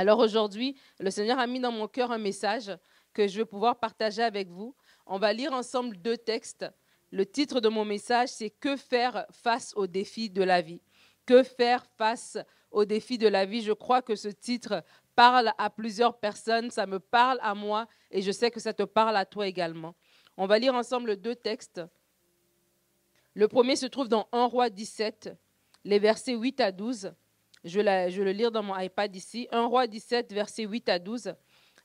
Alors aujourd'hui, le Seigneur a mis dans mon cœur un message que je vais pouvoir partager avec vous. On va lire ensemble deux textes. Le titre de mon message, c'est Que faire face aux défis de la vie? Que faire face aux défis de la vie? Je crois que ce titre parle à plusieurs personnes, ça me parle à moi et je sais que ça te parle à toi également. On va lire ensemble deux textes. Le premier se trouve dans 1 roi 17, les versets 8 à 12. Je le lire dans mon iPad ici. 1 roi 17, versets 8 à 12.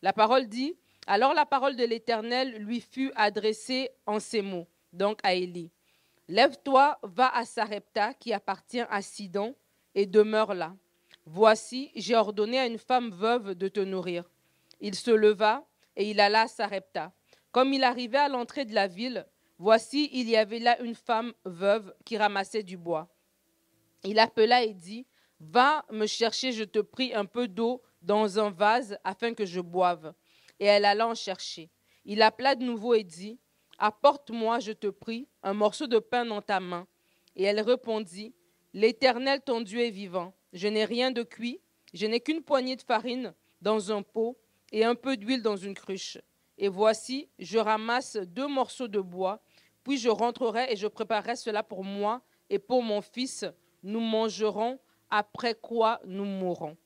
La parole dit, Alors la parole de l'Éternel lui fut adressée en ces mots, donc à Élie. Lève-toi, va à Sarepta qui appartient à Sidon, et demeure là. Voici, j'ai ordonné à une femme veuve de te nourrir. Il se leva et il alla à Sarepta. Comme il arrivait à l'entrée de la ville, voici, il y avait là une femme veuve qui ramassait du bois. Il appela et dit, Va me chercher, je te prie, un peu d'eau dans un vase afin que je boive. Et elle alla en chercher. Il appela de nouveau et dit, Apporte-moi, je te prie, un morceau de pain dans ta main. Et elle répondit, L'Éternel ton Dieu est vivant. Je n'ai rien de cuit, je n'ai qu'une poignée de farine dans un pot et un peu d'huile dans une cruche. Et voici, je ramasse deux morceaux de bois, puis je rentrerai et je préparerai cela pour moi et pour mon fils. Nous mangerons après quoi nous mourrons.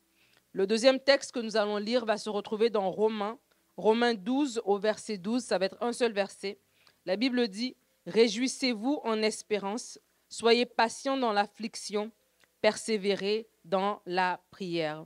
Le deuxième texte que nous allons lire va se retrouver dans Romains, Romains 12 au verset 12, ça va être un seul verset. La Bible dit, Réjouissez-vous en espérance, soyez patients dans l'affliction, persévérez dans la prière.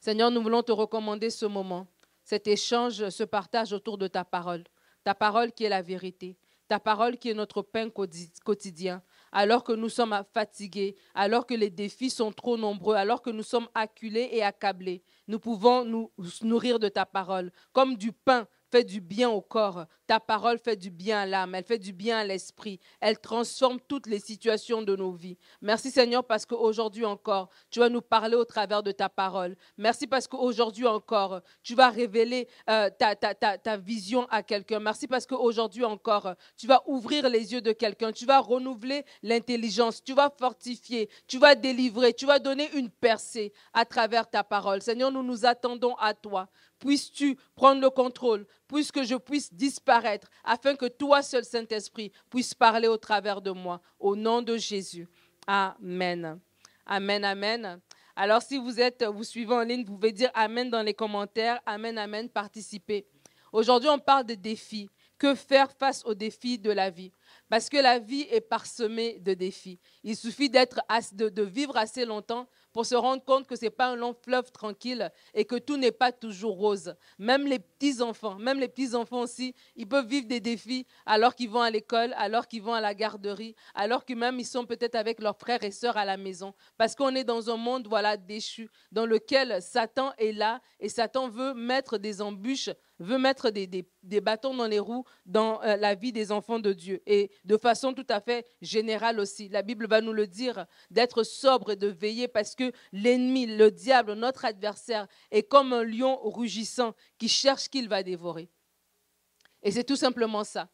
Seigneur, nous voulons te recommander ce moment, cet échange, ce partage autour de ta parole, ta parole qui est la vérité, ta parole qui est notre pain quotidien, alors que nous sommes fatigués, alors que les défis sont trop nombreux, alors que nous sommes acculés et accablés. Nous pouvons nous nourrir de ta parole comme du pain fait du bien au corps. Ta parole fait du bien à l'âme, elle fait du bien à l'esprit. Elle transforme toutes les situations de nos vies. Merci Seigneur parce qu'aujourd'hui encore, tu vas nous parler au travers de ta parole. Merci parce qu'aujourd'hui encore, tu vas révéler euh, ta, ta, vision à quelqu'un. Merci parce qu'aujourd'hui encore, tu vas ouvrir les yeux de quelqu'un. Tu vas renouveler l'intelligence. Tu vas fortifier. Tu vas délivrer. Tu vas donner une percée à travers ta parole. Seigneur, nous nous attendons à toi. Puisses-tu prendre le contrôle, puisque je puisse disparaître, afin que toi seul, Saint-Esprit, puisse parler au travers de moi. Au nom de Jésus. Amen. Amen, amen. Alors si vous êtes, vous suivez en ligne, vous pouvez dire Amen dans les commentaires. Amen, amen, participez. Aujourd'hui, on parle de défis. Que faire face aux défis de la vie? Parce que la vie est parsemée de défis. Il suffit de vivre assez longtemps pour se rendre compte que ce n'est pas un long fleuve tranquille et que tout n'est pas toujours rose. Même les petits-enfants, même les petits-enfants aussi, ils peuvent vivre des défis alors qu'ils vont à l'école, alors qu'ils vont à la garderie, alors que même ils sont peut-être avec leurs frères et sœurs à la maison. Parce qu'on est dans un monde voilà déchu, dans lequel Satan est là et Satan veut mettre des embûches veut mettre des, des, bâtons dans les roues dans euh, la vie des enfants de Dieu. Et de façon tout à fait générale aussi. La Bible va nous le dire, d'être sobre et de veiller parce que l'ennemi, le diable, notre adversaire, est comme un lion rugissant qui cherche qu'il va dévorer. Et c'est tout simplement ça.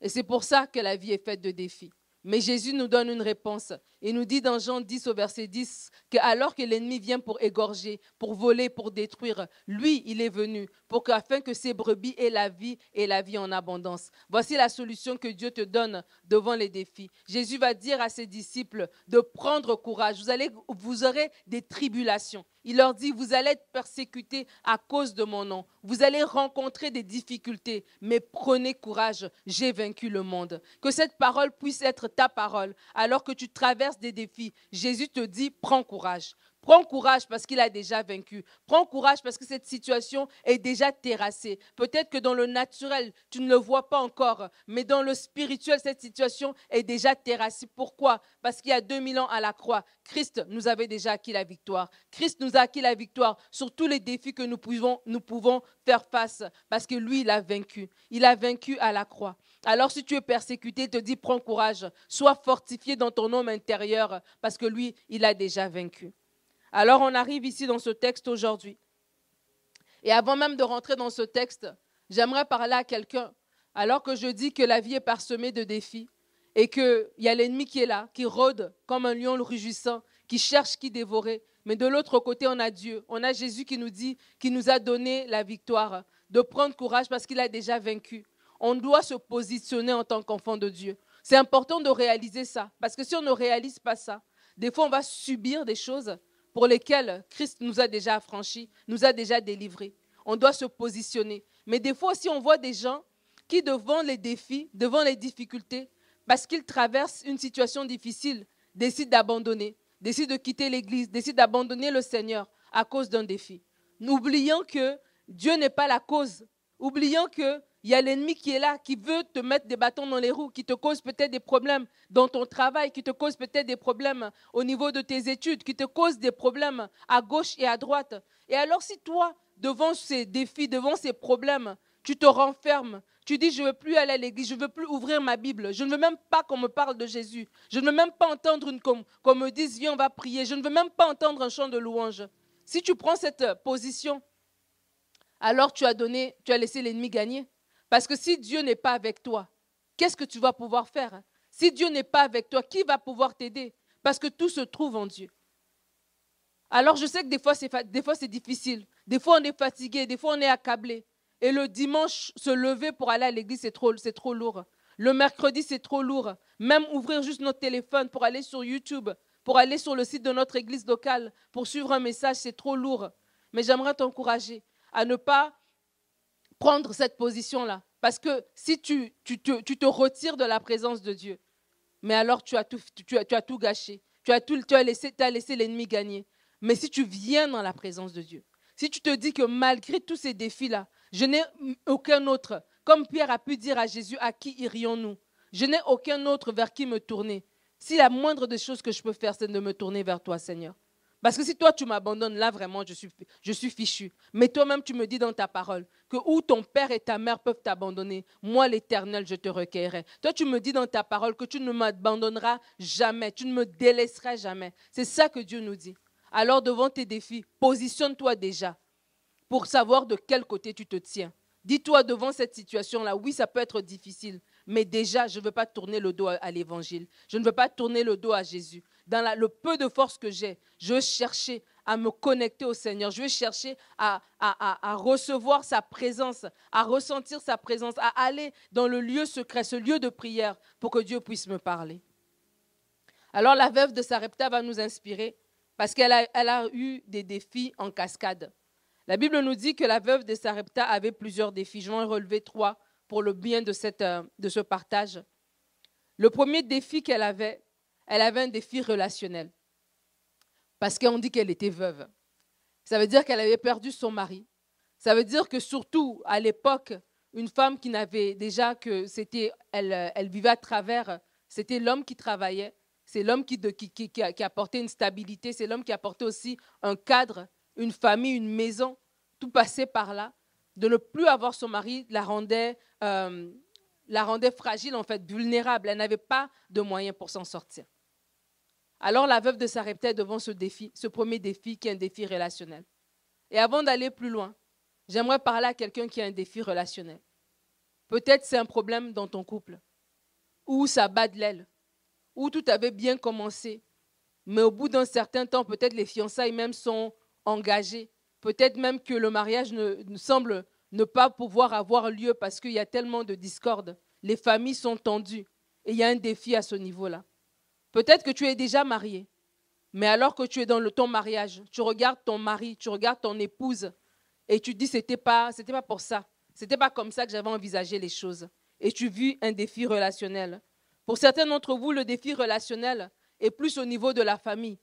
Et c'est pour ça que la vie est faite de défis. Mais Jésus nous donne une réponse. Il nous dit dans Jean 10 au verset 10 que alors que l'ennemi vient pour égorger, pour voler, pour détruire, lui, il est venu pour qu'afin que ses brebis aient la vie et la vie en abondance. Voici la solution que Dieu te donne devant les défis. Jésus va dire à ses disciples de prendre courage. Vous, allez, vous aurez des tribulations. Il leur dit, vous allez être persécutés à cause de mon nom. Vous allez rencontrer des difficultés, mais prenez courage, j'ai vaincu le monde. Que cette parole puisse être ta parole alors que tu traverses des défis. Jésus te dit, prends courage. Prends courage parce qu'il a déjà vaincu. Prends courage parce que cette situation est déjà terrassée. Peut-être que dans le naturel, tu ne le vois pas encore, mais dans le spirituel, cette situation est déjà terrassée. Pourquoi? Parce qu'il y a 2000 ans à la croix, Christ nous avait déjà acquis la victoire. Christ nous a acquis la victoire sur tous les défis que nous pouvons, nous pouvons faire face parce que lui, il a vaincu. Il a vaincu à la croix. Alors si tu es persécuté, te dis, prends courage, sois fortifié dans ton homme intérieur parce que lui, il a déjà vaincu. Alors on arrive ici dans ce texte aujourd'hui. Et avant même de rentrer dans ce texte, j'aimerais parler à quelqu'un. Alors que je dis que la vie est parsemée de défis et qu'il y a l'ennemi qui est là, qui rôde comme un lion rugissant, qui cherche qui dévorer, Mais de l'autre côté, on a Dieu. On a Jésus qui nous dit, qui nous a donné la victoire, de prendre courage parce qu'il a déjà vaincu. On doit se positionner en tant qu'enfant de Dieu. C'est important de réaliser ça. Parce que si on ne réalise pas ça, des fois, on va subir des choses pour lesquelles Christ nous a déjà affranchis, nous a déjà délivrés. On doit se positionner. Mais des fois aussi, on voit des gens qui, devant les défis, devant les difficultés, parce qu'ils traversent une situation difficile, décident d'abandonner, décident de quitter l'Église, décident d'abandonner le Seigneur à cause d'un défi. Oubliant que Dieu n'est pas la cause, oubliant que il y a l'ennemi qui est là, qui veut te mettre des bâtons dans les roues, qui te cause peut-être des problèmes dans ton travail, qui te cause peut-être des problèmes au niveau de tes études, qui te cause des problèmes à gauche et à droite. Et alors si toi, devant ces défis, devant ces problèmes, tu te renfermes, tu dis, je ne veux plus aller à l'église, je ne veux plus ouvrir ma Bible, je ne veux même pas qu'on me parle de Jésus, je ne veux même pas entendre qu'on me dise, viens, on va prier, je ne veux même pas entendre un chant de louange. Si tu prends cette position, alors tu as donné, tu as laissé l'ennemi gagner. Parce que si Dieu n'est pas avec toi, qu'est-ce que tu vas pouvoir faire hein? Si Dieu n'est pas avec toi, qui va pouvoir t'aider? Parce que tout se trouve en Dieu. Alors je sais que des fois c'est, difficile, des fois on est fatigué, des fois on est accablé. Et le dimanche, se lever pour aller à l'église, c'est trop, c'est trop lourd. Le mercredi, c'est trop lourd. Même ouvrir juste notre téléphone pour aller sur YouTube, pour aller sur le site de notre église locale, pour suivre un message, c'est trop lourd. Mais j'aimerais t'encourager à ne pas prendre cette position-là. Parce que si tu, te, retires de la présence de Dieu, mais alors tu as tout, tu as, tu as tout gâché. Tu as, tout, tu as laissé, as laissé l'ennemi gagner. Mais si tu viens dans la présence de Dieu, si tu te dis que malgré tous ces défis-là, je n'ai aucun autre, comme Pierre a pu dire à Jésus, à qui irions-nous? Je n'ai aucun autre vers qui me tourner. Si la moindre des choses que je peux faire, c'est de me tourner vers toi, Seigneur. Parce que si toi, tu m'abandonnes, là, vraiment, je suis, je suis fichu. Mais toi-même, tu me dis dans ta parole que où ton père et ta mère peuvent t'abandonner, moi, l'Éternel, je te requerrai. Toi, tu me dis dans ta parole que tu ne m'abandonneras jamais, tu ne me délaisseras jamais. C'est ça que Dieu nous dit. Alors, devant tes défis, positionne-toi déjà pour savoir de quel côté tu te tiens. Dis-toi devant cette situation-là, oui, ça peut être difficile, mais déjà, je ne veux pas tourner le dos à l'évangile. Je ne veux pas tourner le dos à Jésus dans le peu de force que j'ai, je chercher à me connecter au Seigneur. Je veux chercher à, à, recevoir sa présence, à ressentir sa présence, à aller dans le lieu secret, ce lieu de prière, pour que Dieu puisse me parler. Alors la veuve de Sarepta va nous inspirer parce qu'elle a, elle a eu des défis en cascade. La Bible nous dit que la veuve de Sarepta avait plusieurs défis. Je vais en relever trois pour le bien de, cette, euh, de ce partage. Le premier défi qu'elle avait, elle avait un défi relationnel. Parce qu'on dit qu'elle était veuve. Ça veut dire qu'elle avait perdu son mari. Ça veut dire que surtout à l'époque, une femme qui n'avait déjà que c'était, elle, elle vivait à travers, c'était l'homme qui travaillait, c'est l'homme qui, apportait une stabilité, c'est l'homme qui apportait aussi un cadre, une famille, une maison, tout passait par là. De ne plus avoir son mari la rendait, euh, la rendait fragile, en fait, vulnérable. Elle n'avait pas de moyens pour s'en sortir. Alors la veuve de Sarepta devant ce défi, ce premier défi qui est un défi relationnel. Et avant d'aller plus loin, j'aimerais parler à quelqu'un qui a un défi relationnel. Peut-être c'est un problème dans ton couple, ou ça bat de l'aile, ou tout avait bien commencé, mais au bout d'un certain temps, peut-être les fiançailles même sont engagées, peut-être même que le mariage ne, semble ne pas pouvoir avoir lieu parce qu'il y a tellement de discorde, les familles sont tendues, et il y a un défi à ce niveau-là. Peut-être que tu es déjà marié, mais alors que tu es dans ton mariage, tu regardes ton mari, tu regardes ton épouse et tu dis c'était pas c'était pas pour ça. C'était pas comme ça que j'avais envisagé les choses. Et tu vis un défi relationnel. Pour certains d'entre vous, le défi relationnel est plus au niveau de la famille,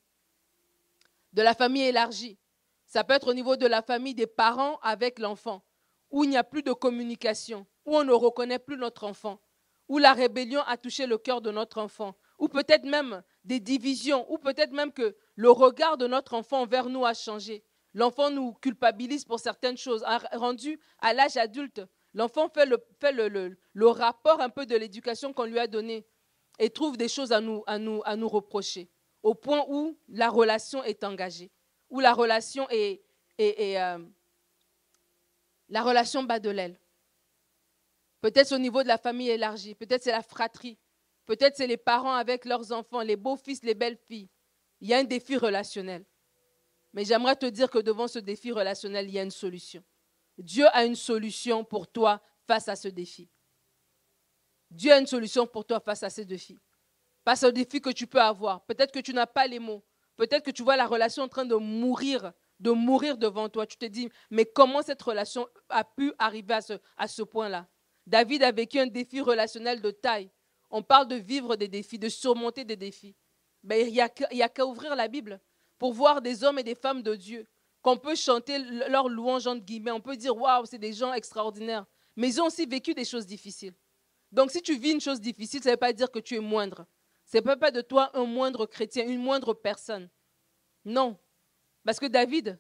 de la famille élargie. Ça peut être au niveau de la famille des parents avec l'enfant, où il n'y a plus de communication, où on ne reconnaît plus notre enfant, où la rébellion a touché le cœur de notre enfant, ou peut-être même des divisions, ou peut-être même que le regard de notre enfant envers nous a changé. L'enfant nous culpabilise pour certaines choses. Rendu à l'âge adulte, l'enfant fait, le, fait le, le, rapport un peu de l'éducation qu'on lui a donnée et trouve des choses à nous, à, nous, à nous reprocher, au point où la relation est engagée, où la relation est, est, euh, la relation bat de l'aile. Peut-être au niveau de la famille élargie, peut-être c'est la fratrie, Peut-être c'est les parents avec leurs enfants, les beaux-fils, les belles-filles. Il y a un défi relationnel. Mais j'aimerais te dire que devant ce défi relationnel, il y a une solution. Dieu a une solution pour toi face à ce défi. Dieu a une solution pour toi face à ces défis. Face au défi que tu peux avoir. Peut-être que tu n'as pas les mots. Peut-être que tu vois la relation en train de mourir, de mourir devant toi. Tu te dis, mais comment cette relation a pu arriver à ce, à ce point-là? David a vécu un défi relationnel de taille. On parle de vivre des défis, de surmonter des défis. Ben, il n'y a qu'à ouvrir la Bible pour voir des hommes et des femmes de Dieu, qu'on peut chanter leur louange entre guillemets, on peut dire waouh, c'est des gens extraordinaires, mais ils ont aussi vécu des choses difficiles. Donc si tu vis une chose difficile, ça ne veut pas dire que tu es moindre. Ce n'est pas de toi un moindre chrétien, une moindre personne. Non. Parce que David,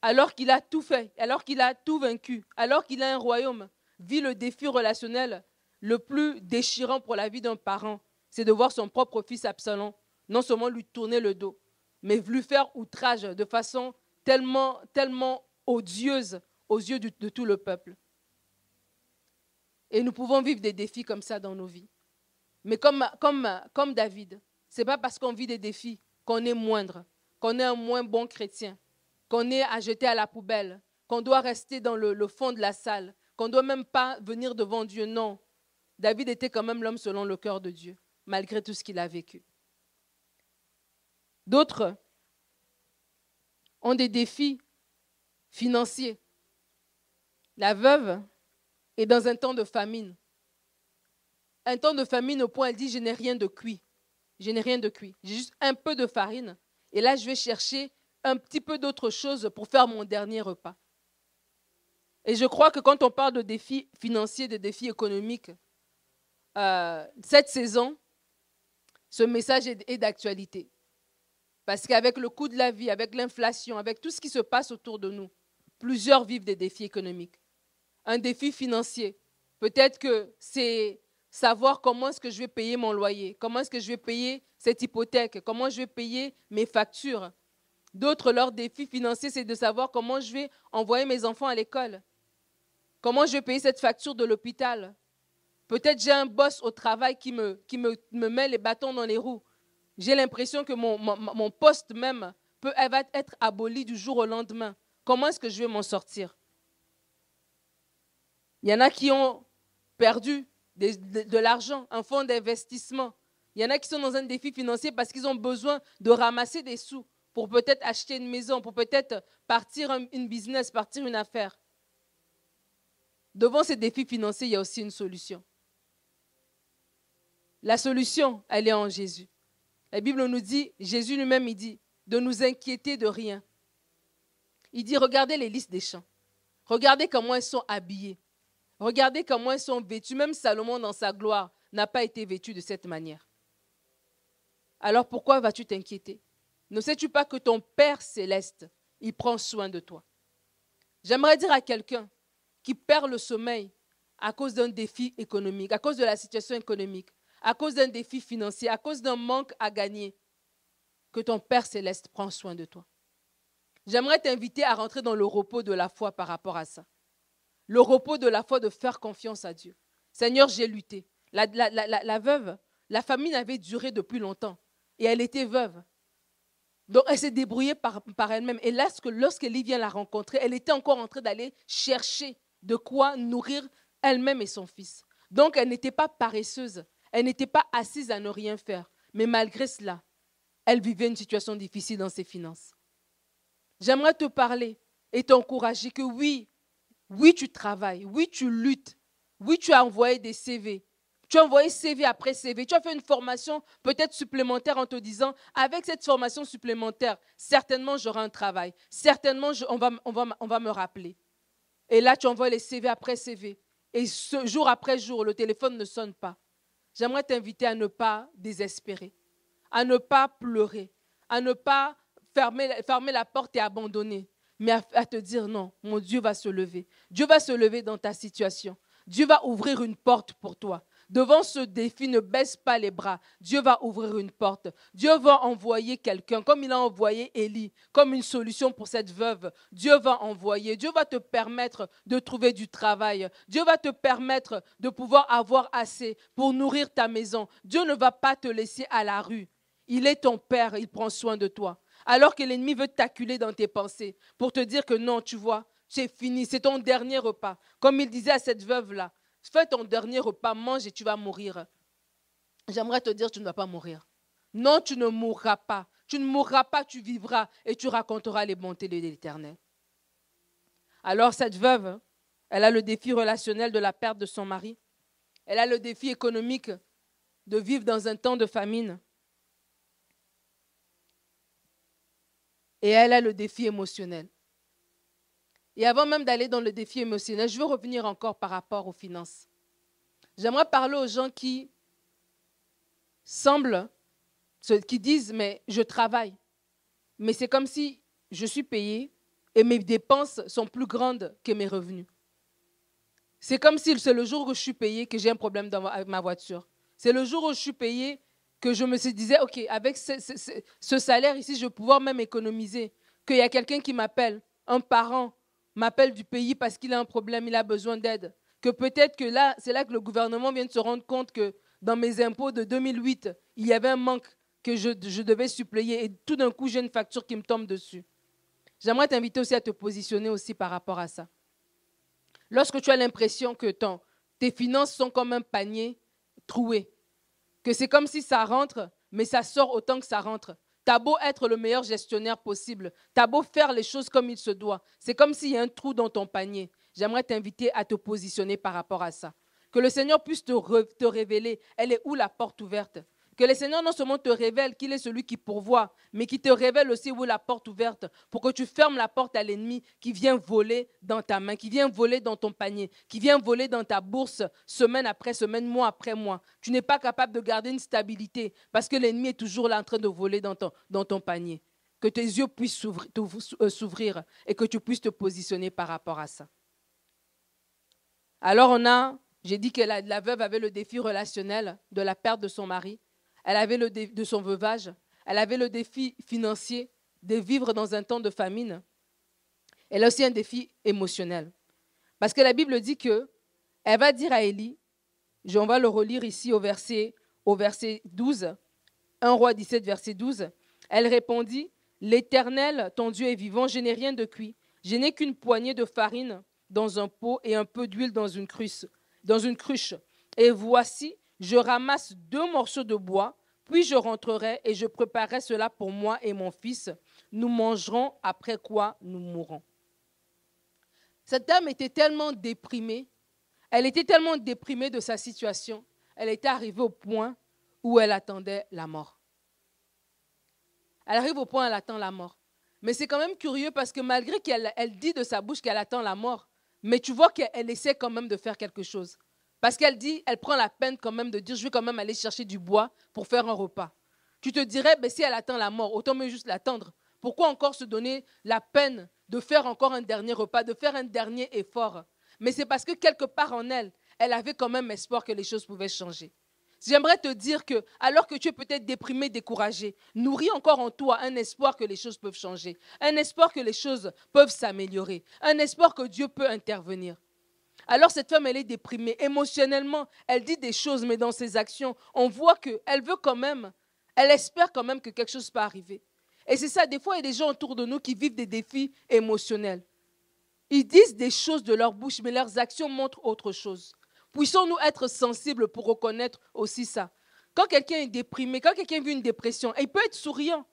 alors qu'il a tout fait, alors qu'il a tout vaincu, alors qu'il a un royaume, vit le défi relationnel le plus déchirant pour la vie d'un parent, c'est de voir son propre fils Absalom non seulement lui tourner le dos, mais lui faire outrage de façon tellement, tellement odieuse aux yeux de, tout le peuple. Et nous pouvons vivre des défis comme ça dans nos vies. Mais comme, comme, comme David, ce n'est pas parce qu'on vit des défis qu'on est moindre, qu'on est un moins bon chrétien, qu'on est à jeter à la poubelle, qu'on doit rester dans le, fond de la salle, qu'on ne doit même pas venir devant Dieu. Non. David était quand même l'homme selon le cœur de Dieu, malgré tout ce qu'il a vécu. D'autres ont des défis financiers. La veuve est dans un temps de famine. Un temps de famine au point, elle dit, je n'ai rien de cuit. Je n'ai rien de cuit. J'ai juste un peu de farine. Et là, je vais chercher un petit peu d'autre chose pour faire mon dernier repas. Et je crois que quand on parle de défis financiers, de défis économiques, euh, cette saison, ce message est d'actualité. Parce qu'avec le coût de la vie, avec l'inflation, avec tout ce qui se passe autour de nous, plusieurs vivent des défis économiques. Un défi financier. Peut-être que c'est savoir comment est-ce que je vais payer mon loyer, comment est-ce que je vais payer cette hypothèque, comment je vais payer mes factures. D'autres, leur défi financier, c'est de savoir comment je vais envoyer mes enfants à l'école, comment je vais payer cette facture de l'hôpital. Peut-être j'ai un boss au travail qui, me, qui me, me met les bâtons dans les roues. J'ai l'impression que mon, poste même peut être aboli du jour au lendemain. Comment est-ce que je vais m'en sortir? Il y en a qui ont perdu de, l'argent, un fonds d'investissement. Il y en a qui sont dans un défi financier parce qu'ils ont besoin de ramasser des sous pour peut-être acheter une maison, pour peut-être partir une business, partir une affaire. Devant ces défis financiers, il y a aussi une solution. La solution, elle est en Jésus. La Bible nous dit, Jésus lui-même, il dit, de nous inquiéter de rien. Il dit, regardez les listes des champs. Regardez comment elles sont habillées. Regardez comment elles sont vêtues. Même Salomon, dans sa gloire, n'a pas été vêtu de cette manière. Alors pourquoi vas-tu t'inquiéter? Ne sais-tu pas que ton Père céleste, il prend soin de toi? J'aimerais dire à quelqu'un qui perd le sommeil à cause d'un défi économique, à cause de la situation économique, à cause d'un défi financier, à cause d'un manque à gagner, que ton Père céleste prend soin de toi. J'aimerais t'inviter à rentrer dans le repos de la foi par rapport à ça. Le repos de la foi de faire confiance à Dieu. Seigneur, j'ai lutté. La, veuve, la famine avait duré depuis longtemps et elle était veuve. Donc elle s'est débrouillée par, elle-même. Et lorsqu'Élie vient la rencontrer, elle était encore en train d'aller chercher de quoi nourrir elle-même et son fils. Donc elle n'était pas paresseuse. Elle n'était pas assise à ne rien faire. Mais malgré cela, elle vivait une situation difficile dans ses finances. J'aimerais te parler et t'encourager que oui, oui, tu travailles, oui, tu luttes, oui, tu as envoyé des CV. Tu as envoyé CV après CV. Tu as fait une formation peut-être supplémentaire en te disant, avec cette formation supplémentaire, certainement j'aurai un travail. Certainement on, va, me rappeler. Et là, tu envoies les CV après CV. Et jour après jour, le téléphone ne sonne pas j'aimerais t'inviter à ne pas désespérer, à ne pas pleurer, à ne pas fermer la porte et abandonner, mais à, te dire non, mon Dieu va se lever. Dieu va se lever dans ta situation. Dieu va ouvrir une porte pour toi. Devant ce défi, ne baisse pas les bras. Dieu va ouvrir une porte. Dieu va envoyer quelqu'un, comme il a envoyé Élie, comme une solution pour cette veuve. Dieu va envoyer. Dieu va te permettre de trouver du travail. Dieu va te permettre de pouvoir avoir assez pour nourrir ta maison. Dieu ne va pas te laisser à la rue. Il est ton Père, il prend soin de toi. Alors que l'ennemi veut t'acculer dans tes pensées pour te dire que non, tu vois, c'est fini, c'est ton dernier repas. Comme il disait à cette veuve-là, fais ton dernier repas, mange et tu vas mourir. J'aimerais te dire, tu ne vas pas mourir. Non, tu ne mourras pas. Tu ne mourras pas, tu vivras et tu raconteras les bontés de l'Éternel. Alors cette veuve, elle a le défi relationnel de la perte de son mari. Elle a le défi économique de vivre dans un temps de famine. Et elle a le défi émotionnel. Et avant même d'aller dans le défi émotionnel, je veux revenir encore par rapport aux finances. J'aimerais parler aux gens qui semblent, qui disent, mais je travaille, mais c'est comme si je suis payé et mes dépenses sont plus grandes que mes revenus. C'est comme si c'est le jour où je suis payé que j'ai un problème avec ma voiture. C'est le jour où je suis payé que je me disais, OK, avec ce, salaire ici, je vais pouvoir même économiser. Qu'il y a quelqu'un qui m'appelle, un parent m'appelle du pays parce qu'il a un problème, il a besoin d'aide. Que peut-être que là, c'est là que le gouvernement vient de se rendre compte que dans mes impôts de 2008, il y avait un manque que je, devais suppléer et tout d'un coup, j'ai une facture qui me tombe dessus. J'aimerais t'inviter aussi à te positionner aussi par rapport à ça. Lorsque tu as l'impression que ton, tes finances sont comme un panier troué, que c'est comme si ça rentre, mais ça sort autant que ça rentre. T'as beau être le meilleur gestionnaire possible, t'as beau faire les choses comme il se doit. C'est comme s'il y a un trou dans ton panier. J'aimerais t'inviter à te positionner par rapport à ça. Que le Seigneur puisse te, te révéler, elle est où la porte ouverte? Que le Seigneur non seulement te révèle qu'il est celui qui pourvoit, mais qui te révèle aussi où est la porte ouverte pour que tu fermes la porte à l'ennemi qui vient voler dans ta main, qui vient voler dans ton panier, qui vient voler dans ta bourse semaine après semaine, mois après mois. Tu n'es pas capable de garder une stabilité parce que l'ennemi est toujours là en train de voler dans ton, panier. Que tes yeux puissent euh, s'ouvrir et que tu puisses te positionner par rapport à ça. Alors on a, j'ai dit que la veuve avait le défi relationnel de la perte de son mari elle avait le défi de son veuvage, elle avait le défi financier de vivre dans un temps de famine. Elle a aussi un défi émotionnel. Parce que la Bible dit que elle va dire à Élie, on va le relire ici au verset, au verset 12, 1 roi 17, verset 12, elle répondit, L'Éternel, ton Dieu est vivant, je n'ai rien de cuit. Je n'ai qu'une poignée de farine dans un pot et un peu d'huile dans une cruche. Dans une cruche. Et voici, je ramasse deux morceaux de bois, puis je rentrerai et je préparerai cela pour moi et mon fils. Nous mangerons, après quoi nous mourrons. Cette dame était tellement déprimée, elle était tellement déprimée de sa situation, elle était arrivée au point où elle attendait la mort. Elle arrive au point où elle attend la mort. Mais c'est quand même curieux parce que malgré qu'elle elle dit de sa bouche qu'elle attend la mort, mais tu vois qu'elle essaie quand même de faire quelque chose. Parce qu'elle dit, elle prend la peine quand même de dire, je vais quand même aller chercher du bois pour faire un repas. Tu te dirais, ben, si elle attend la mort, autant mieux juste l'attendre. Pourquoi encore se donner la peine de faire encore un dernier repas, de faire un dernier effort? Mais c'est parce que quelque part en elle, elle avait quand même espoir que les choses pouvaient changer. J'aimerais te dire que, alors que tu es peut-être déprimé, découragé, nourris encore en toi un espoir que les choses peuvent changer, un espoir que les choses peuvent s'améliorer, un espoir que Dieu peut intervenir. Alors cette femme, elle est déprimée. Émotionnellement, elle dit des choses, mais dans ses actions, on voit qu'elle veut quand même, elle espère quand même que quelque chose peut arriver. Et c'est ça, des fois, il y a des gens autour de nous qui vivent des défis émotionnels. Ils disent des choses de leur bouche, mais leurs actions montrent autre chose. Puissons-nous être sensibles pour reconnaître aussi ça? Quand quelqu'un est déprimé, quand quelqu'un vit une dépression, il peut être souriant.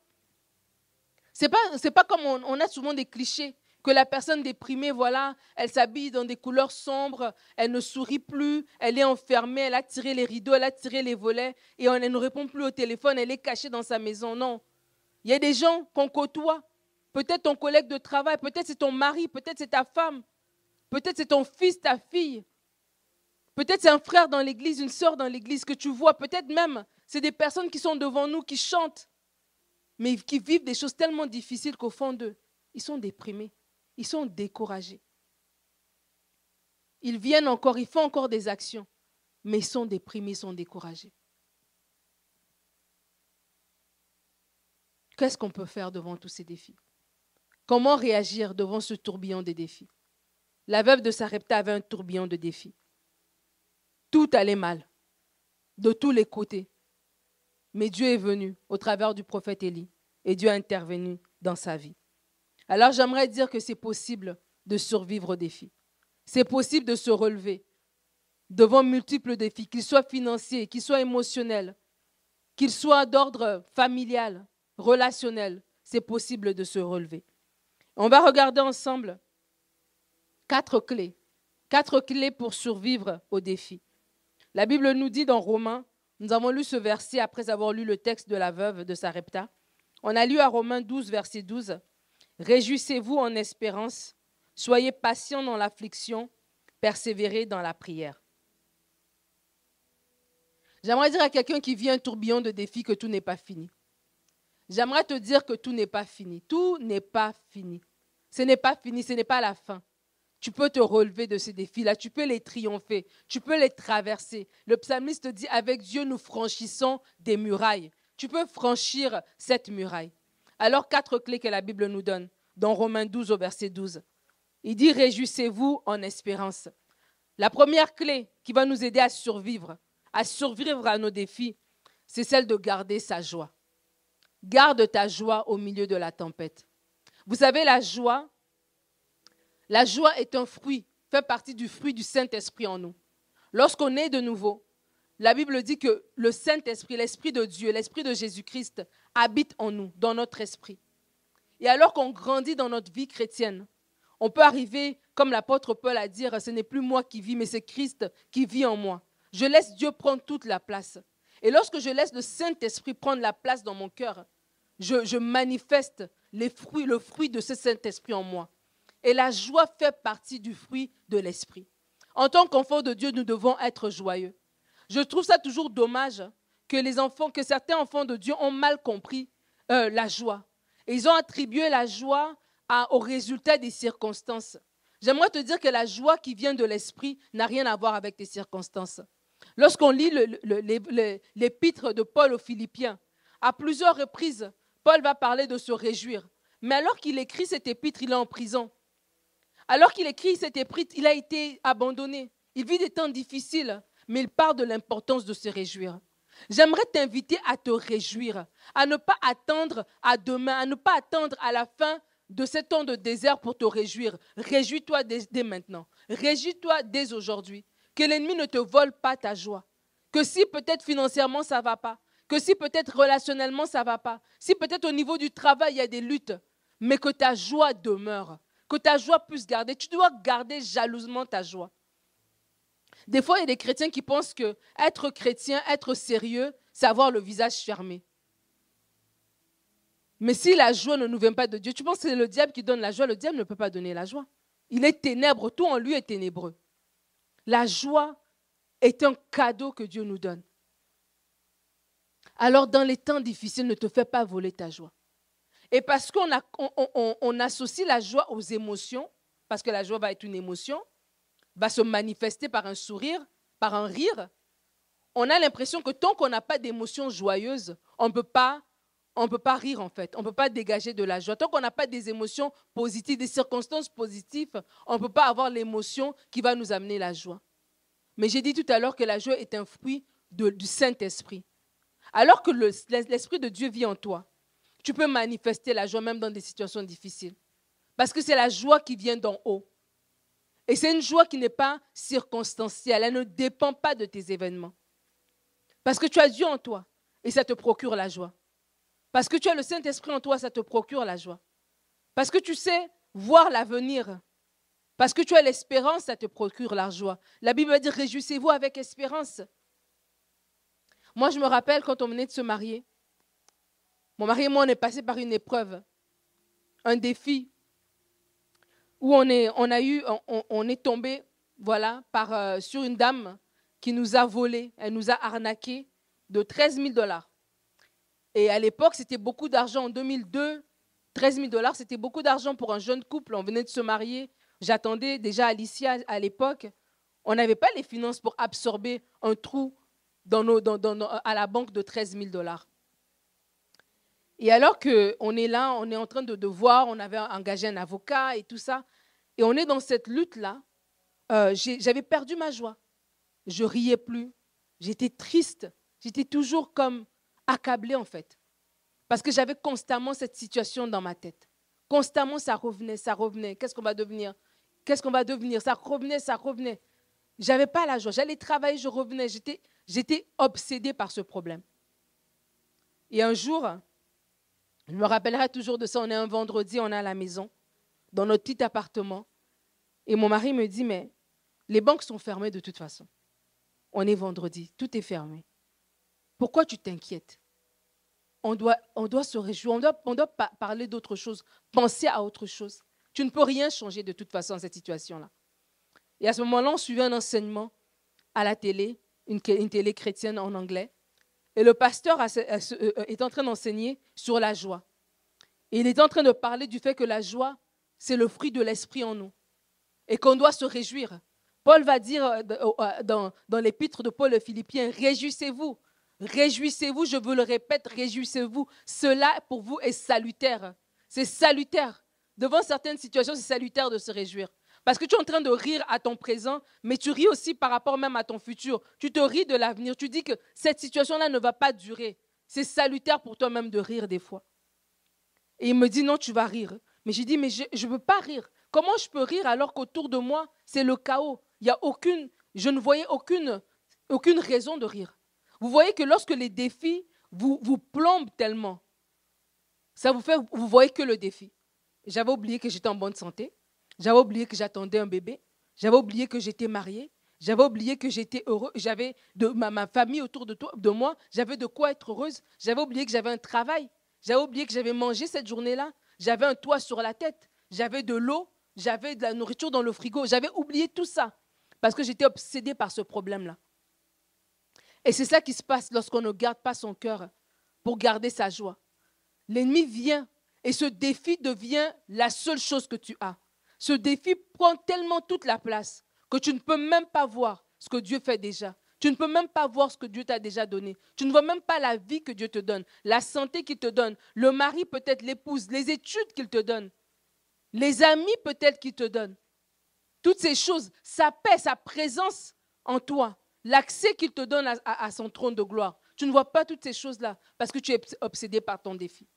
Ce n'est pas, pas comme on a souvent des clichés que la personne déprimée, voilà, elle s'habille dans des couleurs sombres, elle ne sourit plus, elle est enfermée, elle a tiré les rideaux, elle a tiré les volets et elle ne répond plus au téléphone, elle est cachée dans sa maison. Non. Il y a des gens qu'on côtoie. Peut-être ton collègue de travail, peut-être c'est ton mari, peut-être c'est ta femme, peut-être c'est ton fils, ta fille. Peut-être c'est un frère dans l'église, une sœur dans l'église que tu vois. Peut-être même c'est des personnes qui sont devant nous, qui chantent, mais qui vivent des choses tellement difficiles qu'au fond d'eux, ils sont déprimés. Ils sont découragés. Ils viennent encore, ils font encore des actions, mais ils sont déprimés, ils sont découragés. Qu'est-ce qu'on peut faire devant tous ces défis? Comment réagir devant ce tourbillon de défis? La veuve de Sarepta avait un tourbillon de défis. Tout allait mal, de tous les côtés. Mais Dieu est venu au travers du prophète Élie et Dieu a intervenu dans sa vie. Alors j'aimerais dire que c'est possible de survivre aux défis. C'est possible de se relever devant multiples défis, qu'ils soient financiers, qu'ils soient émotionnels, qu'ils soient d'ordre familial, relationnel. C'est possible de se relever. On va regarder ensemble quatre clés, quatre clés pour survivre aux défis. La Bible nous dit dans Romains, nous avons lu ce verset après avoir lu le texte de la veuve de Sarepta. On a lu à Romains 12, verset 12. Réjouissez-vous en espérance, soyez patients dans l'affliction, persévérez dans la prière. J'aimerais dire à quelqu'un qui vit un tourbillon de défis que tout n'est pas fini. J'aimerais te dire que tout n'est pas fini. Tout n'est pas fini. Ce n'est pas fini, ce n'est pas la fin. Tu peux te relever de ces défis-là, tu peux les triompher, tu peux les traverser. Le psalmiste dit, avec Dieu, nous franchissons des murailles. Tu peux franchir cette muraille. Alors, quatre clés que la Bible nous donne dans Romains 12 au verset 12. Il dit, réjouissez-vous en espérance. La première clé qui va nous aider à survivre, à survivre à nos défis, c'est celle de garder sa joie. Garde ta joie au milieu de la tempête. Vous savez, la joie, la joie est un fruit, fait partie du fruit du Saint-Esprit en nous. Lorsqu'on est de nouveau, la Bible dit que le Saint-Esprit, l'Esprit de Dieu, l'Esprit de Jésus-Christ habite en nous, dans notre esprit. Et alors qu'on grandit dans notre vie chrétienne, on peut arriver, comme l'apôtre Paul a dit, ce n'est plus moi qui vis, mais c'est Christ qui vit en moi. Je laisse Dieu prendre toute la place. Et lorsque je laisse le Saint-Esprit prendre la place dans mon cœur, je, je manifeste les fruits, le fruit de ce Saint-Esprit en moi. Et la joie fait partie du fruit de l'esprit. En tant qu'enfants de Dieu, nous devons être joyeux. Je trouve ça toujours dommage que les enfants, que certains enfants de Dieu ont mal compris euh, la joie. Et ils ont attribué la joie au résultat des circonstances. J'aimerais te dire que la joie qui vient de l'esprit n'a rien à voir avec tes circonstances. Lorsqu'on lit l'épître de Paul aux Philippiens, à plusieurs reprises, Paul va parler de se réjouir. Mais alors qu'il écrit cette épître, il est en prison. Alors qu'il écrit cette épître, il a été abandonné. Il vit des temps difficiles, mais il parle de l'importance de se réjouir. J'aimerais t'inviter à te réjouir, à ne pas attendre à demain, à ne pas attendre à la fin de ce temps de désert pour te réjouir. Réjouis-toi dès, maintenant. Réjouis-toi dès aujourd'hui. Que l'ennemi ne te vole pas ta joie. Que si peut-être financièrement ça ne va pas, que si peut-être relationnellement ça va pas, si peut-être au niveau du travail il y a des luttes, mais que ta joie demeure que ta joie puisse garder. Tu dois garder jalousement ta joie. Des fois, il y a des chrétiens qui pensent que être chrétien, être sérieux, c'est avoir le visage fermé. Mais si la joie ne nous vient pas de Dieu, tu penses que c'est le diable qui donne la joie, le diable ne peut pas donner la joie. Il est ténèbre, tout en lui est ténébreux. La joie est un cadeau que Dieu nous donne. Alors dans les temps difficiles, ne te fais pas voler ta joie. Et parce qu'on on, associe la joie aux émotions, parce que la joie va être une émotion, va se manifester par un sourire, par un rire, on a l'impression que tant qu'on n'a pas d'émotions joyeuses, on ne peut pas on peut pas rire en fait, on ne peut pas dégager de la joie. Tant qu'on n'a pas des émotions positives, des circonstances positives, on ne peut pas avoir l'émotion qui va nous amener la joie. Mais j'ai dit tout à l'heure que la joie est un fruit du Saint-Esprit. Alors que l'Esprit de Dieu vit en toi, tu peux manifester la joie même dans des situations difficiles. Parce que c'est la joie qui vient d'en haut. Et c'est une joie qui n'est pas circonstancielle, elle ne dépend pas de tes événements. Parce que tu as Dieu en toi et ça te procure la joie. Parce que tu as le Saint-Esprit en toi, ça te procure la joie. Parce que tu sais voir l'avenir. Parce que tu as l'espérance, ça te procure la joie. La Bible dit réjouissez-vous avec espérance. Moi, je me rappelle quand on venait de se marier, mon mari et moi, on est passé par une épreuve, un défi, où on est, on a eu, on, est tombé, voilà, par, euh, sur une dame qui nous a volé, elle nous a arnaqué de 13 000 dollars. Et à l'époque, c'était beaucoup d'argent. En 2002, 13 000 dollars, c'était beaucoup d'argent pour un jeune couple. On venait de se marier. J'attendais déjà Alicia à l'époque. On n'avait pas les finances pour absorber un trou dans nos, à la banque de 13 000 dollars. Et alors qu'on est là, on est en train de, voir, on avait engagé un avocat et tout ça, et on est dans cette lutte-là, euh, j'avais perdu ma joie. Je riais plus, j'étais triste, j'étais toujours comme accablée en fait. Parce que j'avais constamment cette situation dans ma tête. Constamment, ça revenait, ça revenait. Qu'est-ce qu'on va devenir? Qu'est-ce qu'on va devenir? Ça revenait, ça revenait. J'avais pas la joie. J'allais travailler, je revenais. J'étais, j'étais obsédée par ce problème. Et un jour, je me rappellerai toujours de ça. On est un vendredi, on est à la maison, dans notre petit appartement. Et mon mari me dit, mais les banques sont fermées de toute façon. On est vendredi, tout est fermé. Pourquoi tu t'inquiètes? On doit, on doit se réjouir, on doit, on doit parler d'autre chose, penser à autre chose. Tu ne peux rien changer de toute façon dans cette situation-là. Et à ce moment-là, on suivait un enseignement à la télé, une, télé chrétienne en anglais. Et le pasteur euh, euh, est en train d'enseigner sur la joie. Il est en train de parler du fait que la joie, c'est le fruit de l'esprit en nous. Et qu'on doit se réjouir. Paul va dire euh, dans, dans l'épître de Paul aux Philippiens, réjouissez-vous. Réjouissez-vous, je vous le répète, réjouissez-vous. Cela pour vous est salutaire. C'est salutaire. Devant certaines situations, c'est salutaire de se réjouir. Parce que tu es en train de rire à ton présent, mais tu ris aussi par rapport même à ton futur. Tu te ris de l'avenir. Tu dis que cette situation-là ne va pas durer. C'est salutaire pour toi-même de rire des fois. Et il me dit, non, tu vas rire. Mais j'ai dit, mais je ne veux pas rire. Comment je peux rire alors qu'autour de moi, c'est le chaos? Il y a aucune, je ne voyais aucune, raison de rire. Vous voyez que lorsque les défis vous, vous plombent tellement, ça vous fait, vous voyez que le défi. J'avais oublié que j'étais en bonne santé. J'avais oublié que j'attendais un bébé. J'avais oublié que j'étais mariée. J'avais oublié que j'étais heureux. J'avais ma, famille autour de moi. J'avais de quoi être heureuse. J'avais oublié que j'avais un travail. J'avais oublié que j'avais mangé cette journée-là. J'avais un toit sur la tête. J'avais de l'eau. J'avais de la nourriture dans le frigo. J'avais oublié tout ça parce que j'étais obsédée par ce problème-là. Et c'est ça qui se passe lorsqu'on ne garde pas son cœur pour garder sa joie. L'ennemi vient et ce défi devient la seule chose que tu as. Ce défi prend tellement toute la place que tu ne peux même pas voir ce que Dieu fait déjà. Tu ne peux même pas voir ce que Dieu t'a déjà donné. Tu ne vois même pas la vie que Dieu te donne, la santé qu'il te donne, le mari peut-être, l'épouse, les études qu'il te donne, les amis peut-être qu'il te donne. Toutes ces choses, sa paix, sa présence en toi l'accès qu'il te donne à, son trône de gloire. Tu ne vois pas toutes ces choses-là parce que tu es obsédé par ton défi.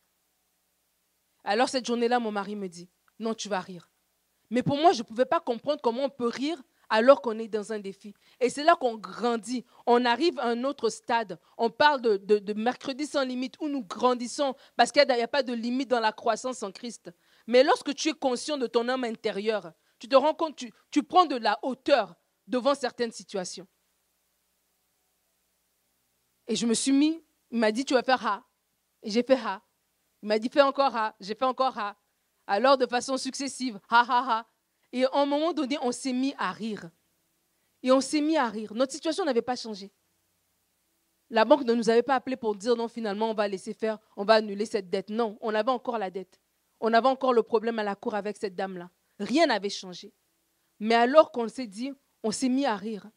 Alors cette journée-là, mon mari me dit, non, tu vas rire. Mais pour moi, je ne pouvais pas comprendre comment on peut rire alors qu'on est dans un défi. Et c'est là qu'on grandit. On arrive à un autre stade. On parle de, de mercredi sans limite où nous grandissons parce qu'il n'y a, pas de limite dans la croissance en Christ. Mais lorsque tu es conscient de ton homme intérieur, tu te rends compte, tu, tu prends de la hauteur devant certaines situations. Et je me suis mis, il m'a dit, tu vas faire ha. Et j'ai fait ha. Il m'a dit, fais encore ha. J'ai fait encore ha. Alors, de façon successive, ha ha ha. Et à un moment donné, on s'est mis à rire. Et on s'est mis à rire. Notre situation n'avait pas changé. La banque ne nous avait pas appelé pour dire non, finalement, on va laisser faire, on va annuler cette dette. Non, on avait encore la dette. On avait encore le problème à la cour avec cette dame-là. Rien n'avait changé. Mais alors qu'on s'est dit, on s'est mis à rire.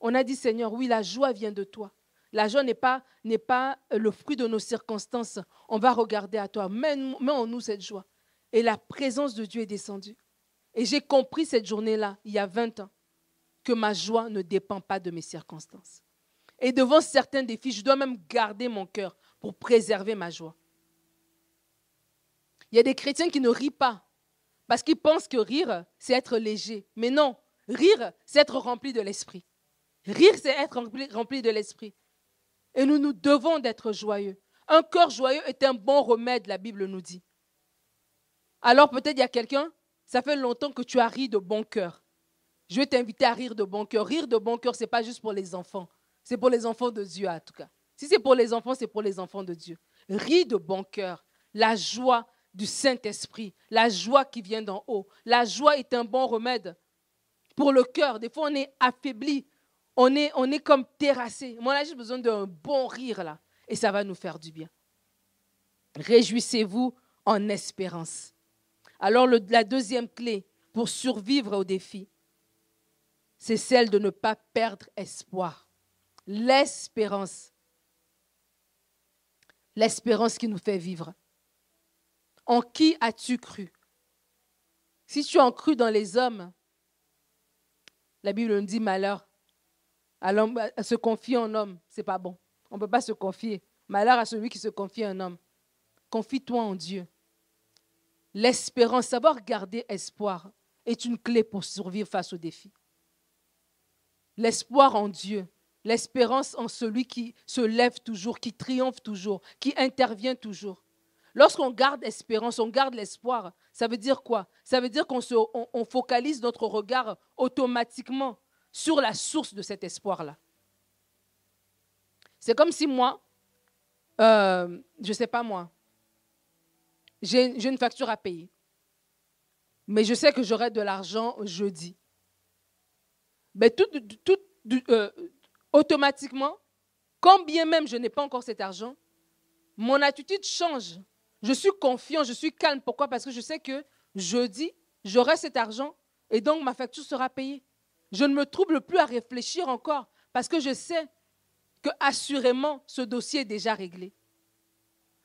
On a dit, Seigneur, oui, la joie vient de toi. La joie n'est pas, n'est pas le fruit de nos circonstances. On va regarder à toi. Mets, mets en nous cette joie. Et la présence de Dieu est descendue. Et j'ai compris cette journée-là, il y a 20 ans, que ma joie ne dépend pas de mes circonstances. Et devant certains défis, je dois même garder mon cœur pour préserver ma joie. Il y a des chrétiens qui ne rient pas parce qu'ils pensent que rire, c'est être léger. Mais non, rire, c'est être rempli de l'esprit. Rire, c'est être rempli, de l'esprit. Et nous nous devons d'être joyeux. Un cœur joyeux est un bon remède, la Bible nous dit. Alors peut-être il y a quelqu'un, ça fait longtemps que tu as ri de bon cœur. Je vais t'inviter à rire de bon cœur. Rire de bon cœur, ce n'est pas juste pour les enfants. C'est pour les enfants de Dieu, en tout cas. Si c'est pour les enfants, c'est pour les enfants de Dieu. Ris de bon cœur. La joie du Saint-Esprit, la joie qui vient d'en haut. La joie est un bon remède pour le cœur. Des fois, on est affaibli on est, on est comme terrassé. Moi, là, j'ai besoin d'un bon rire, là. Et ça va nous faire du bien. Réjouissez-vous en espérance. Alors, la deuxième clé pour survivre au défi, c'est celle de ne pas perdre espoir. L'espérance. L'espérance qui nous fait vivre. En qui as-tu cru? Si tu as cru dans les hommes, la Bible nous dit malheur à, se confier en homme, c'est pas bon. On ne peut pas se confier. Malheur à celui qui se confie en homme. confie-toi en Dieu. L'espérance, savoir garder espoir, est une clé pour survivre face aux défis. L'espoir en Dieu, l'espérance en celui qui se lève toujours, qui triomphe toujours, qui intervient toujours. Lorsqu'on garde espérance, on garde l'espoir, ça veut dire quoi? Ça veut dire qu'on on, focalise notre regard automatiquement sur la source de cet espoir-là. C'est comme si moi, euh, je ne sais pas moi, j'ai une facture à payer. Mais je sais que j'aurai de l'argent jeudi. Mais euh, automatiquement, quand bien même je n'ai pas encore cet argent, mon attitude change. Je suis confiant, je suis calme. Pourquoi? Parce que je sais que jeudi, j'aurai cet argent et donc ma facture sera payée. Je ne me trouble plus à réfléchir encore parce que je sais que assurément ce dossier est déjà réglé.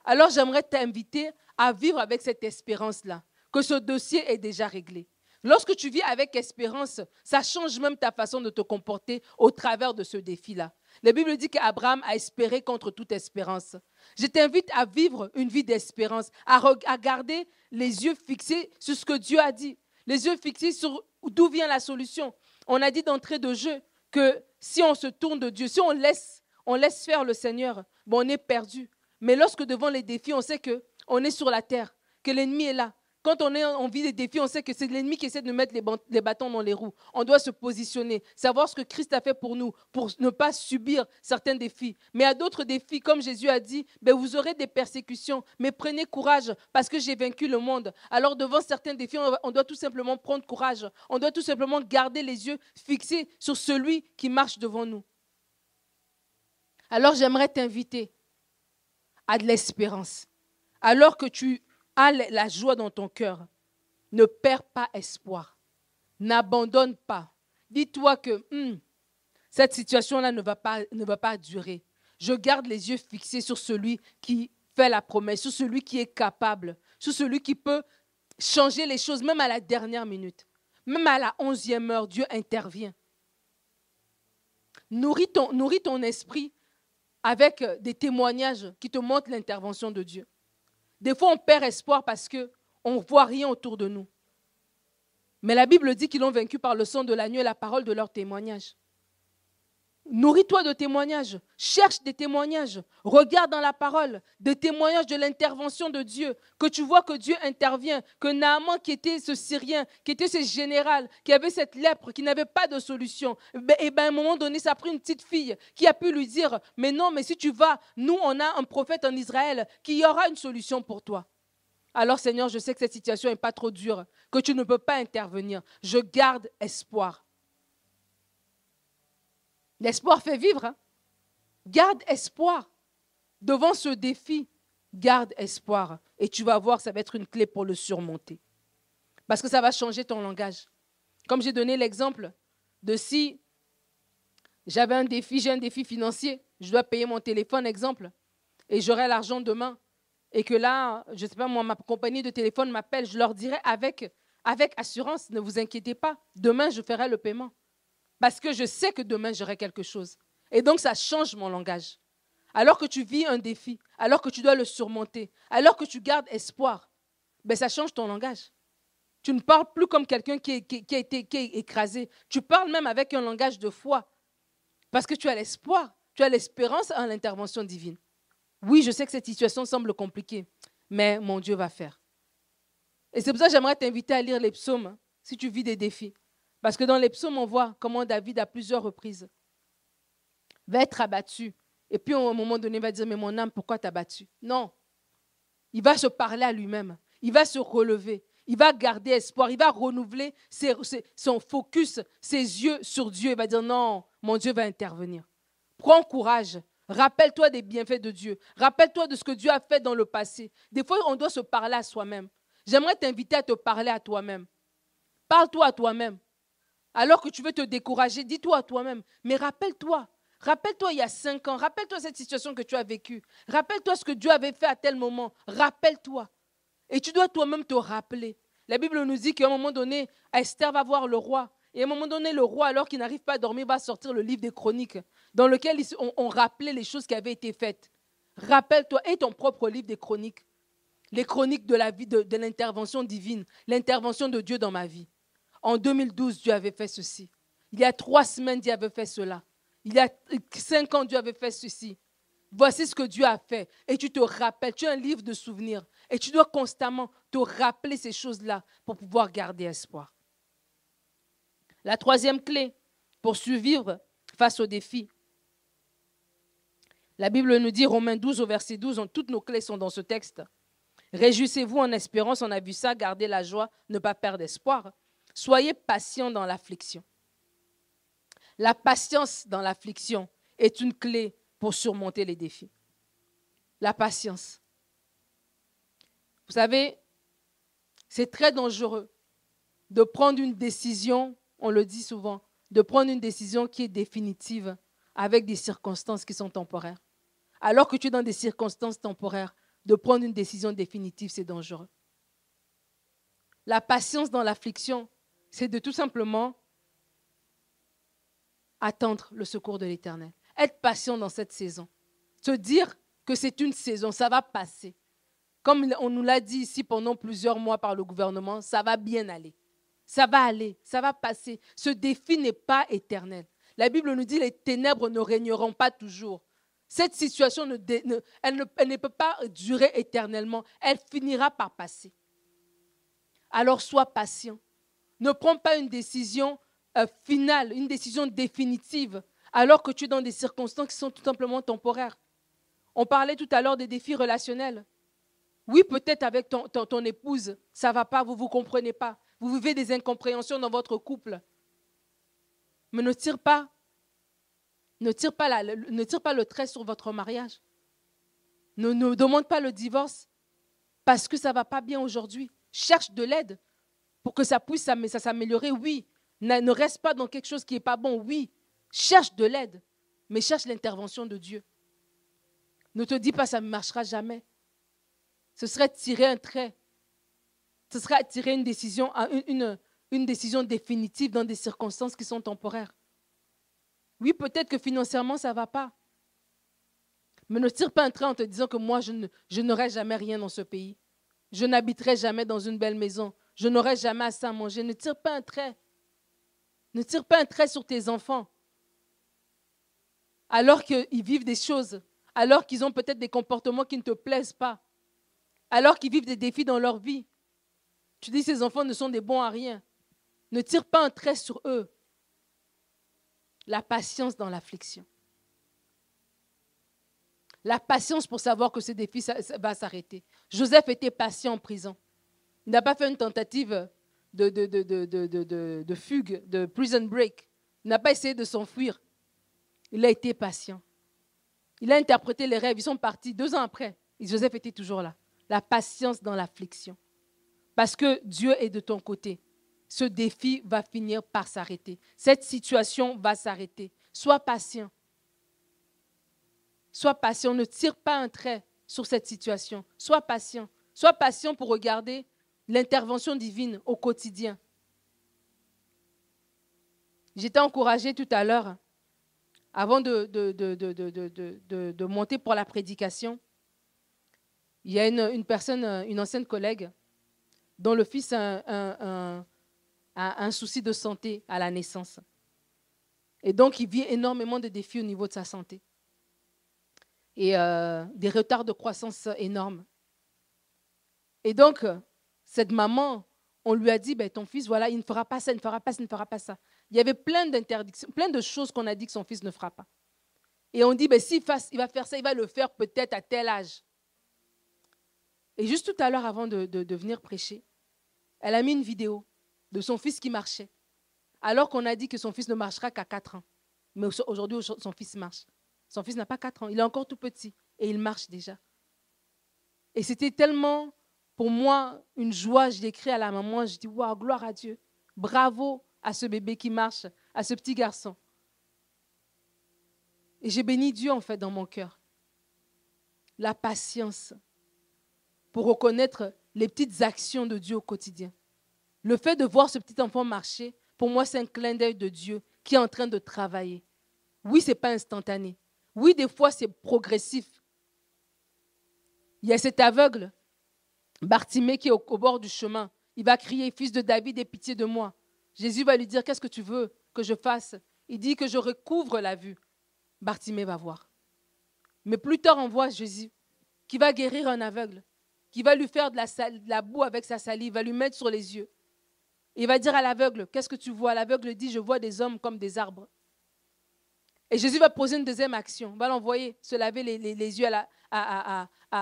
Alors j'aimerais t'inviter à vivre avec cette espérance-là, que ce dossier est déjà réglé. Lorsque tu vis avec espérance, ça change même ta façon de te comporter au travers de ce défi-là. La Bible dit qu'Abraham a espéré contre toute espérance. Je t'invite à vivre une vie d'espérance, à, à garder les yeux fixés sur ce que Dieu a dit, les yeux fixés sur d'où vient la solution. On a dit d'entrée de jeu que si on se tourne de Dieu, si on laisse, on laisse faire le Seigneur, bon, on est perdu. Mais lorsque devant les défis, on sait que on est sur la terre, que l'ennemi est là. Quand on, vit des défis, on sait que c'est l'ennemi qui essaie de mettre les, bâtons dans les roues. On doit se positionner, savoir ce que Christ a fait pour nous, pour ne pas subir certains défis. Mais à d'autres défis, comme Jésus a dit, ben vous aurez des persécutions, mais prenez courage parce que j'ai vaincu le monde. Alors devant certains défis, on doit tout simplement prendre courage. On doit tout simplement garder les yeux fixés sur celui qui marche devant nous. Alors j'aimerais t'inviter à de l'espérance alors que tu as la joie dans ton cœur, ne perds pas espoir. N'abandonne pas. Dis-toi que hmm, cette situation-là ne, va pas, ne va pas durer. Je garde les yeux fixés sur celui qui fait la promesse, sur celui qui est capable, sur celui qui peut changer les choses, même à la dernière minute. Même à la onzième heure, Dieu intervient. Nourris ton esprit avec des témoignages qui te montrent l'intervention de Dieu. Des fois, on perd espoir parce qu'on ne voit rien autour de nous. Mais la Bible dit qu'ils l'ont vaincu par le sang de l'agneau et la parole de leur témoignage. Nourris-toi de témoignages, cherche des témoignages, regarde dans la parole des témoignages de l'intervention de Dieu, que tu vois que Dieu intervient, que Naaman qui était ce Syrien, qui était ce général, qui avait cette lèpre, qui n'avait pas de solution, et ben, eh ben, à un moment donné, ça a pris une petite fille qui a pu lui dire, mais non, mais si tu vas, nous, on a un prophète en Israël qui y aura une solution pour toi. Alors Seigneur, je sais que cette situation n'est pas trop dure, que tu ne peux pas intervenir. Je garde espoir. L'espoir fait vivre. Hein. Garde espoir. Devant ce défi, garde espoir. Et tu vas voir, ça va être une clé pour le surmonter. Parce que ça va changer ton langage. Comme j'ai donné l'exemple de si j'avais un défi, j'ai un défi financier, je dois payer mon téléphone, exemple, et j'aurai l'argent demain, et que là, je ne sais pas, ma compagnie de téléphone m'appelle, je leur dirai avec assurance, ne vous inquiétez pas, demain, je ferai le paiement. Parce que je sais que demain, j'aurai quelque chose. Et donc, ça change mon langage. Alors que tu vis un défi, alors que tu dois le surmonter, alors que tu gardes espoir, ben, ça change ton langage. Tu ne parles plus comme quelqu'un qui, a été écrasé. Tu parles même avec un langage de foi. Parce que tu as l'espoir, tu as l'espérance en l'intervention divine. Oui, je sais que cette situation semble compliquée, mais mon Dieu va faire. Et c'est pour ça que j'aimerais t'inviter à lire les psaumes hein, si tu vis des défis. Parce que dans les psaumes, on voit comment David, à plusieurs reprises, va être abattu. Et puis, à un moment donné, il va dire, mais mon âme, pourquoi t'as battu? Non. Il va se parler à lui-même. Il va se relever. Il va garder espoir. Il va renouveler son focus, ses yeux sur Dieu. Il va dire, non, mon Dieu va intervenir. Prends courage. Rappelle-toi des bienfaits de Dieu. Rappelle-toi de ce que Dieu a fait dans le passé. Des fois, on doit se parler à soi-même. J'aimerais t'inviter à te parler à toi-même. Parle-toi à toi-même. Alors que tu veux te décourager, dis-toi à toi-même, mais rappelle-toi, rappelle-toi il y a cinq ans, rappelle-toi cette situation que tu as vécue, rappelle-toi ce que Dieu avait fait à tel moment, rappelle-toi. Et tu dois toi-même te rappeler. La Bible nous dit qu'à un moment donné, Esther va voir le roi. Et à un moment donné, le roi, alors qu'il n'arrive pas à dormir, va sortir le livre des chroniques, dans lequel on, on rappelait les choses qui avaient été faites. Rappelle-toi, et ton propre livre des chroniques. les chroniques de la vie, de, de l'intervention divine, l'intervention de Dieu dans ma vie. En 2012, Dieu avait fait ceci. Il y a trois semaines, Dieu avait fait cela. Il y a cinq ans, Dieu avait fait ceci. Voici ce que Dieu a fait. Et tu te rappelles, tu as un livre de souvenirs. Et tu dois constamment te rappeler ces choses-là pour pouvoir garder espoir. La troisième clé pour survivre face aux défis. La Bible nous dit, Romains 12 au verset 12, toutes nos clés sont dans ce texte. Réjouissez-vous en espérance, on a vu ça, gardez la joie, ne pas perdre espoir. Soyez patient dans l'affliction. La patience dans l'affliction est une clé pour surmonter les défis. La patience. Vous savez, c'est très dangereux de prendre une décision, on le dit souvent, de prendre une décision qui est définitive avec des circonstances qui sont temporaires. Alors que tu es dans des circonstances temporaires, de prendre une décision définitive, c'est dangereux. La patience dans l'affliction, c'est de tout simplement attendre le secours de l'Éternel. Être patient dans cette saison. Se dire que c'est une saison, ça va passer. Comme on nous l'a dit ici pendant plusieurs mois par le gouvernement, ça va bien aller. Ça va aller, ça va passer. Ce défi n'est pas éternel. La Bible nous dit les ténèbres ne régneront pas toujours. Cette situation, elle ne peut pas durer éternellement. Elle finira par passer. Alors sois patient. Ne prends pas une décision euh, finale, une décision définitive, alors que tu es dans des circonstances qui sont tout simplement temporaires. On parlait tout à l'heure des défis relationnels. Oui, peut-être avec ton, épouse, ça ne va pas, vous ne vous comprenez pas. Vous vivez des incompréhensions dans votre couple. Mais ne tire pas, ne tire pas, la, ne tire pas le trait sur votre mariage. Ne, ne demande pas le divorce parce que ça ne va pas bien aujourd'hui. Cherche de l'aide pour que ça puisse s'améliorer, oui. Ne reste pas dans quelque chose qui n'est pas bon, oui. Cherche de l'aide, mais cherche l'intervention de Dieu. Ne te dis pas ça ne marchera jamais. Ce serait tirer un trait. Ce serait tirer une décision, une, une décision définitive dans des circonstances qui sont temporaires. Oui, peut-être que financièrement, ça ne va pas. Mais ne tire pas un trait en te disant que moi, je n'aurai jamais rien dans ce pays. Je n'habiterai jamais dans une belle maison. Je n'aurai jamais assez à manger. Ne tire pas un trait. Ne tire pas un trait sur tes enfants. Alors qu'ils vivent des choses, alors qu'ils ont peut-être des comportements qui ne te plaisent pas, alors qu'ils vivent des défis dans leur vie. Tu dis ces enfants ne sont des bons à rien. Ne tire pas un trait sur eux. La patience dans l'affliction. La patience pour savoir que ce défi va s'arrêter. Joseph était patient en prison. Il n'a pas fait une tentative de, fugue, de prison break. Il n'a pas essayé de s'enfuir. Il a été patient. Il a interprété les rêves. Ils sont partis deux ans après. Joseph était toujours là. La patience dans l'affliction. Parce que Dieu est de ton côté. Ce défi va finir par s'arrêter. Cette situation va s'arrêter. Sois patient. Sois patient. Ne tire pas un trait sur cette situation. Sois patient. Sois patient pour regarder l'intervention divine au quotidien. J'étais encouragée tout à l'heure, avant de, monter pour la prédication. Il y a une, personne, une ancienne collègue, dont le fils a un, souci de santé à la naissance. Et donc, il vit énormément de défis au niveau de sa santé. Et euh, des retards de croissance énormes. Et donc, cette maman, on lui a dit, ben, ton fils, voilà, il ne fera pas ça, il ne fera pas ça, il ne fera pas ça. Il y avait plein d'interdictions, plein de choses qu'on a dit que son fils ne fera pas. Et on dit, ben, s'il il va faire ça, il va le faire peut-être à tel âge. Et juste tout à l'heure, avant de, de, venir prêcher, elle a mis une vidéo de son fils qui marchait. Alors qu'on a dit que son fils ne marchera qu'à 4 ans. Mais aujourd'hui, son fils marche. Son fils n'a pas 4 ans, il est encore tout petit et il marche déjà. Et c'était tellement pour moi une joie. Je l'écris à la maman, je dis Waouh, gloire à Dieu. Bravo à ce bébé qui marche, à ce petit garçon. Et j'ai béni Dieu en fait dans mon cœur. La patience pour reconnaître les petites actions de Dieu au quotidien. Le fait de voir ce petit enfant marcher, pour moi, c'est un clin d'œil de Dieu qui est en train de travailler. Oui, ce n'est pas instantané. Oui, des fois, c'est progressif. Il y a cet aveugle Bartimée qui est au, bord du chemin, il va crier, Fils de David, aie pitié de moi. Jésus va lui dire, Qu'est-ce que tu veux que je fasse? Il dit que je recouvre la vue. Bartimée va voir. Mais plus tard, on voit Jésus qui va guérir un aveugle, qui va lui faire de la, de la boue avec sa salive, va lui mettre sur les yeux. Il va dire à l'aveugle, qu'est-ce que tu vois? L'aveugle dit, je vois des hommes comme des arbres. Et Jésus va poser une deuxième action, va l'envoyer se laver les, yeux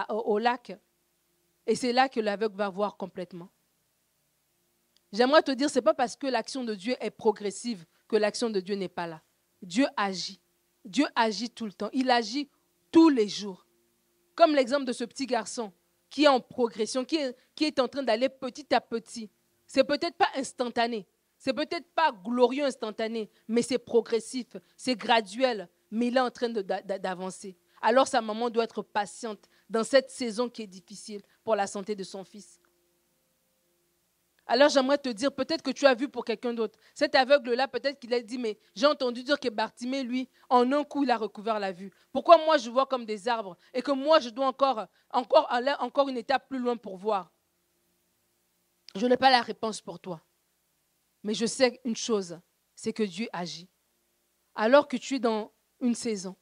au lac. Et c'est là que l'aveugle va voir complètement. J'aimerais te dire, ce n'est pas parce que l'action de Dieu est progressive que l'action de Dieu n'est pas là. Dieu agit. Dieu agit tout le temps. Il agit tous les jours. Comme l'exemple de ce petit garçon qui est en progression, qui est, qui est en train d'aller petit à petit. C'est peut-être pas instantané, c'est peut-être pas glorieux instantané, mais c'est progressif, c'est graduel, mais il est en train d'avancer. Alors sa maman doit être patiente dans cette saison qui est difficile pour la santé de son fils. Alors j'aimerais te dire, peut-être que tu as vu pour quelqu'un d'autre. Cet aveugle-là, peut-être qu'il a dit, mais j'ai entendu dire que Bartimée, lui, en un coup, il a recouvert la vue. Pourquoi moi, je vois comme des arbres et que moi, je dois encore, encore aller encore une étape plus loin pour voir? Je n'ai pas la réponse pour toi. Mais je sais une chose, c'est que Dieu agit. Alors que tu es dans une saison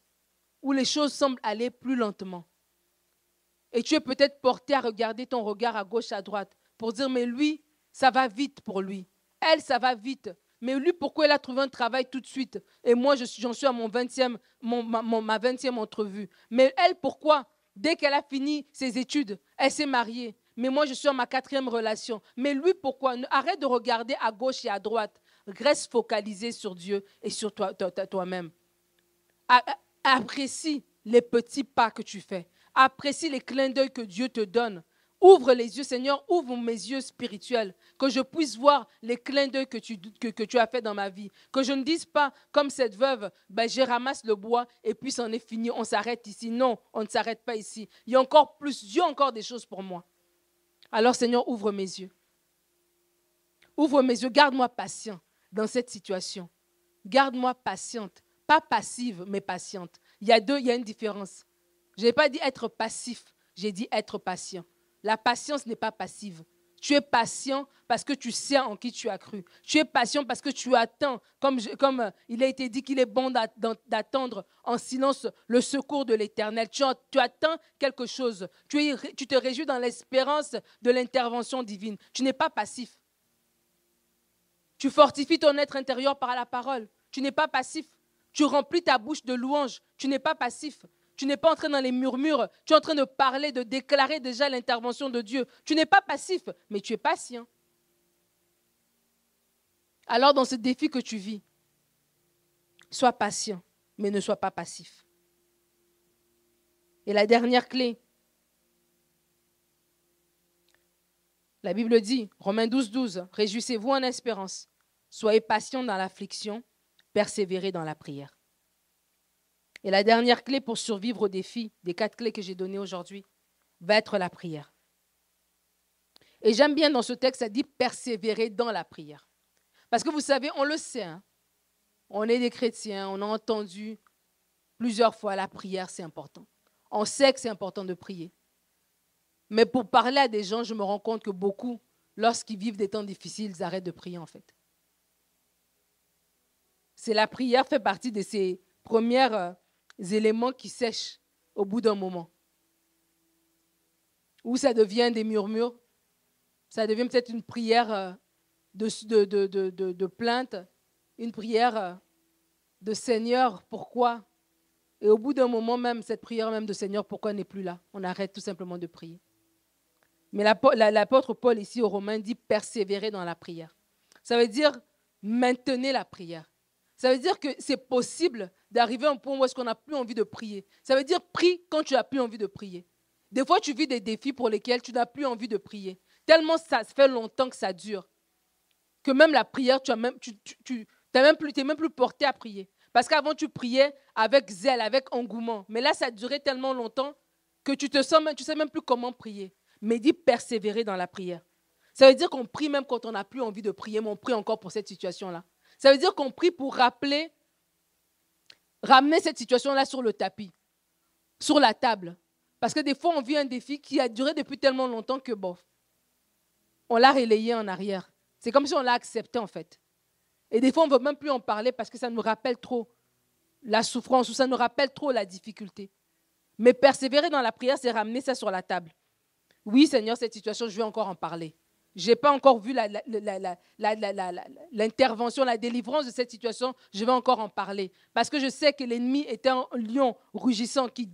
où les choses semblent aller plus lentement, et tu es peut-être porté à regarder ton regard à gauche, à droite, pour dire, mais lui, ça va vite pour lui. Elle, ça va vite. Mais lui, pourquoi elle a trouvé un travail tout de suite? Et moi, j'en suis à mon 20e, ma, 20e entrevue. Mais elle, pourquoi? Dès qu'elle a fini ses études, elle s'est mariée. Mais moi, je suis en ma quatrième relation. Mais lui, pourquoi? Arrête de regarder à gauche et à droite. Reste focalisé sur Dieu et sur toi-même. Apprécie les petits pas que tu fais. Apprécie les clins d'œil que Dieu te donne. Ouvre les yeux, Seigneur, ouvre mes yeux spirituels, que je puisse voir les clins d'œil que tu, as fait dans ma vie. Que je ne dise pas, comme cette veuve, ben, je ramasse le bois et puis c'en est fini, on s'arrête ici. Non, on ne s'arrête pas ici. Il y a encore plus, Dieu a encore des choses pour moi. Alors, Seigneur, ouvre mes yeux. Ouvre mes yeux, garde-moi patient dans cette situation. Garde-moi patiente, pas passive, mais patiente. Il y a deux, il y a une différence. Je n'ai pas dit être passif, j'ai dit être patient. La patience n'est pas passive. Tu es patient parce que tu sais en qui tu as cru. Tu es patient parce que tu attends, comme, euh, il a été dit qu'il est bon d'attendre en silence le secours de l'Éternel. Tu, attends quelque chose. Tu te réjouis dans l'espérance de l'intervention divine. Tu n'es pas passif. Tu fortifies ton être intérieur par la parole. Tu n'es pas passif. Tu remplis ta bouche de louanges. Tu n'es pas passif. Tu n'es pas en train dans les murmures, tu es en train de parler, de déclarer déjà l'intervention de Dieu. Tu n'es pas passif, mais tu es patient. Alors dans ce défi que tu vis, sois patient, mais ne sois pas passif. Et la dernière clé, la Bible dit, Romains 12, 12, Réjouissez-vous en espérance, soyez patient dans l'affliction, persévérez dans la prière. Et la dernière clé pour survivre au défi, des quatre clés que j'ai données aujourd'hui, va être la prière. Et j'aime bien dans ce texte, ça dit persévérer dans la prière. Parce que vous savez, on le sait, hein. on est des chrétiens, on a entendu plusieurs fois la prière, c'est important. On sait que c'est important de prier. Mais pour parler à des gens, je me rends compte que beaucoup, lorsqu'ils vivent des temps difficiles, ils arrêtent de prier en fait. C'est la prière fait partie de ces premières euh, éléments qui sèchent au bout d'un moment. Ou ça devient des murmures, ça devient peut-être une prière euh, de, de, plainte, une prière euh, de Seigneur, pourquoi? Et au bout d'un moment même, cette prière même de Seigneur, pourquoi n'est plus là? On arrête tout simplement de prier. Mais l'apôtre Paul ici aux Romains dit persévérer dans la prière. Ça veut dire maintenir la prière. Ça veut dire que c'est possible d'arriver à un point où est-ce qu'on n'a plus envie de prier. Ça veut dire prie quand tu n'as plus envie de prier. Des fois, tu vis des défis pour lesquels tu n'as plus envie de prier. Tellement ça fait longtemps que ça dure. Que même la prière, tu as même, plus, porté à prier. Parce qu'avant, tu priais avec zèle, avec engouement. Mais là, ça duré tellement longtemps que tu te sens, tu sais même plus comment prier. Mais dis persévérer dans la prière. Ça veut dire qu'on prie même quand on n'a plus envie de prier, mais on prie encore pour cette situation-là. Ça veut dire qu'on prie pour rappeler, ramener cette situation-là sur le tapis, sur la table. Parce que des fois, on vit un défi qui a duré depuis tellement longtemps que, bon, on l'a relayé en arrière. C'est comme si on l'a accepté, en fait. Et des fois, on ne veut même plus en parler parce que ça nous rappelle trop la souffrance ou ça nous rappelle trop la difficulté. Mais persévérer dans la prière, c'est ramener ça sur la table. Oui, Seigneur, cette situation, je vais encore en parler. Je n'ai pas encore vu l'intervention, la, délivrance de cette situation. Je vais encore en parler. Parce que je sais que l'ennemi est un lion rugissant qui,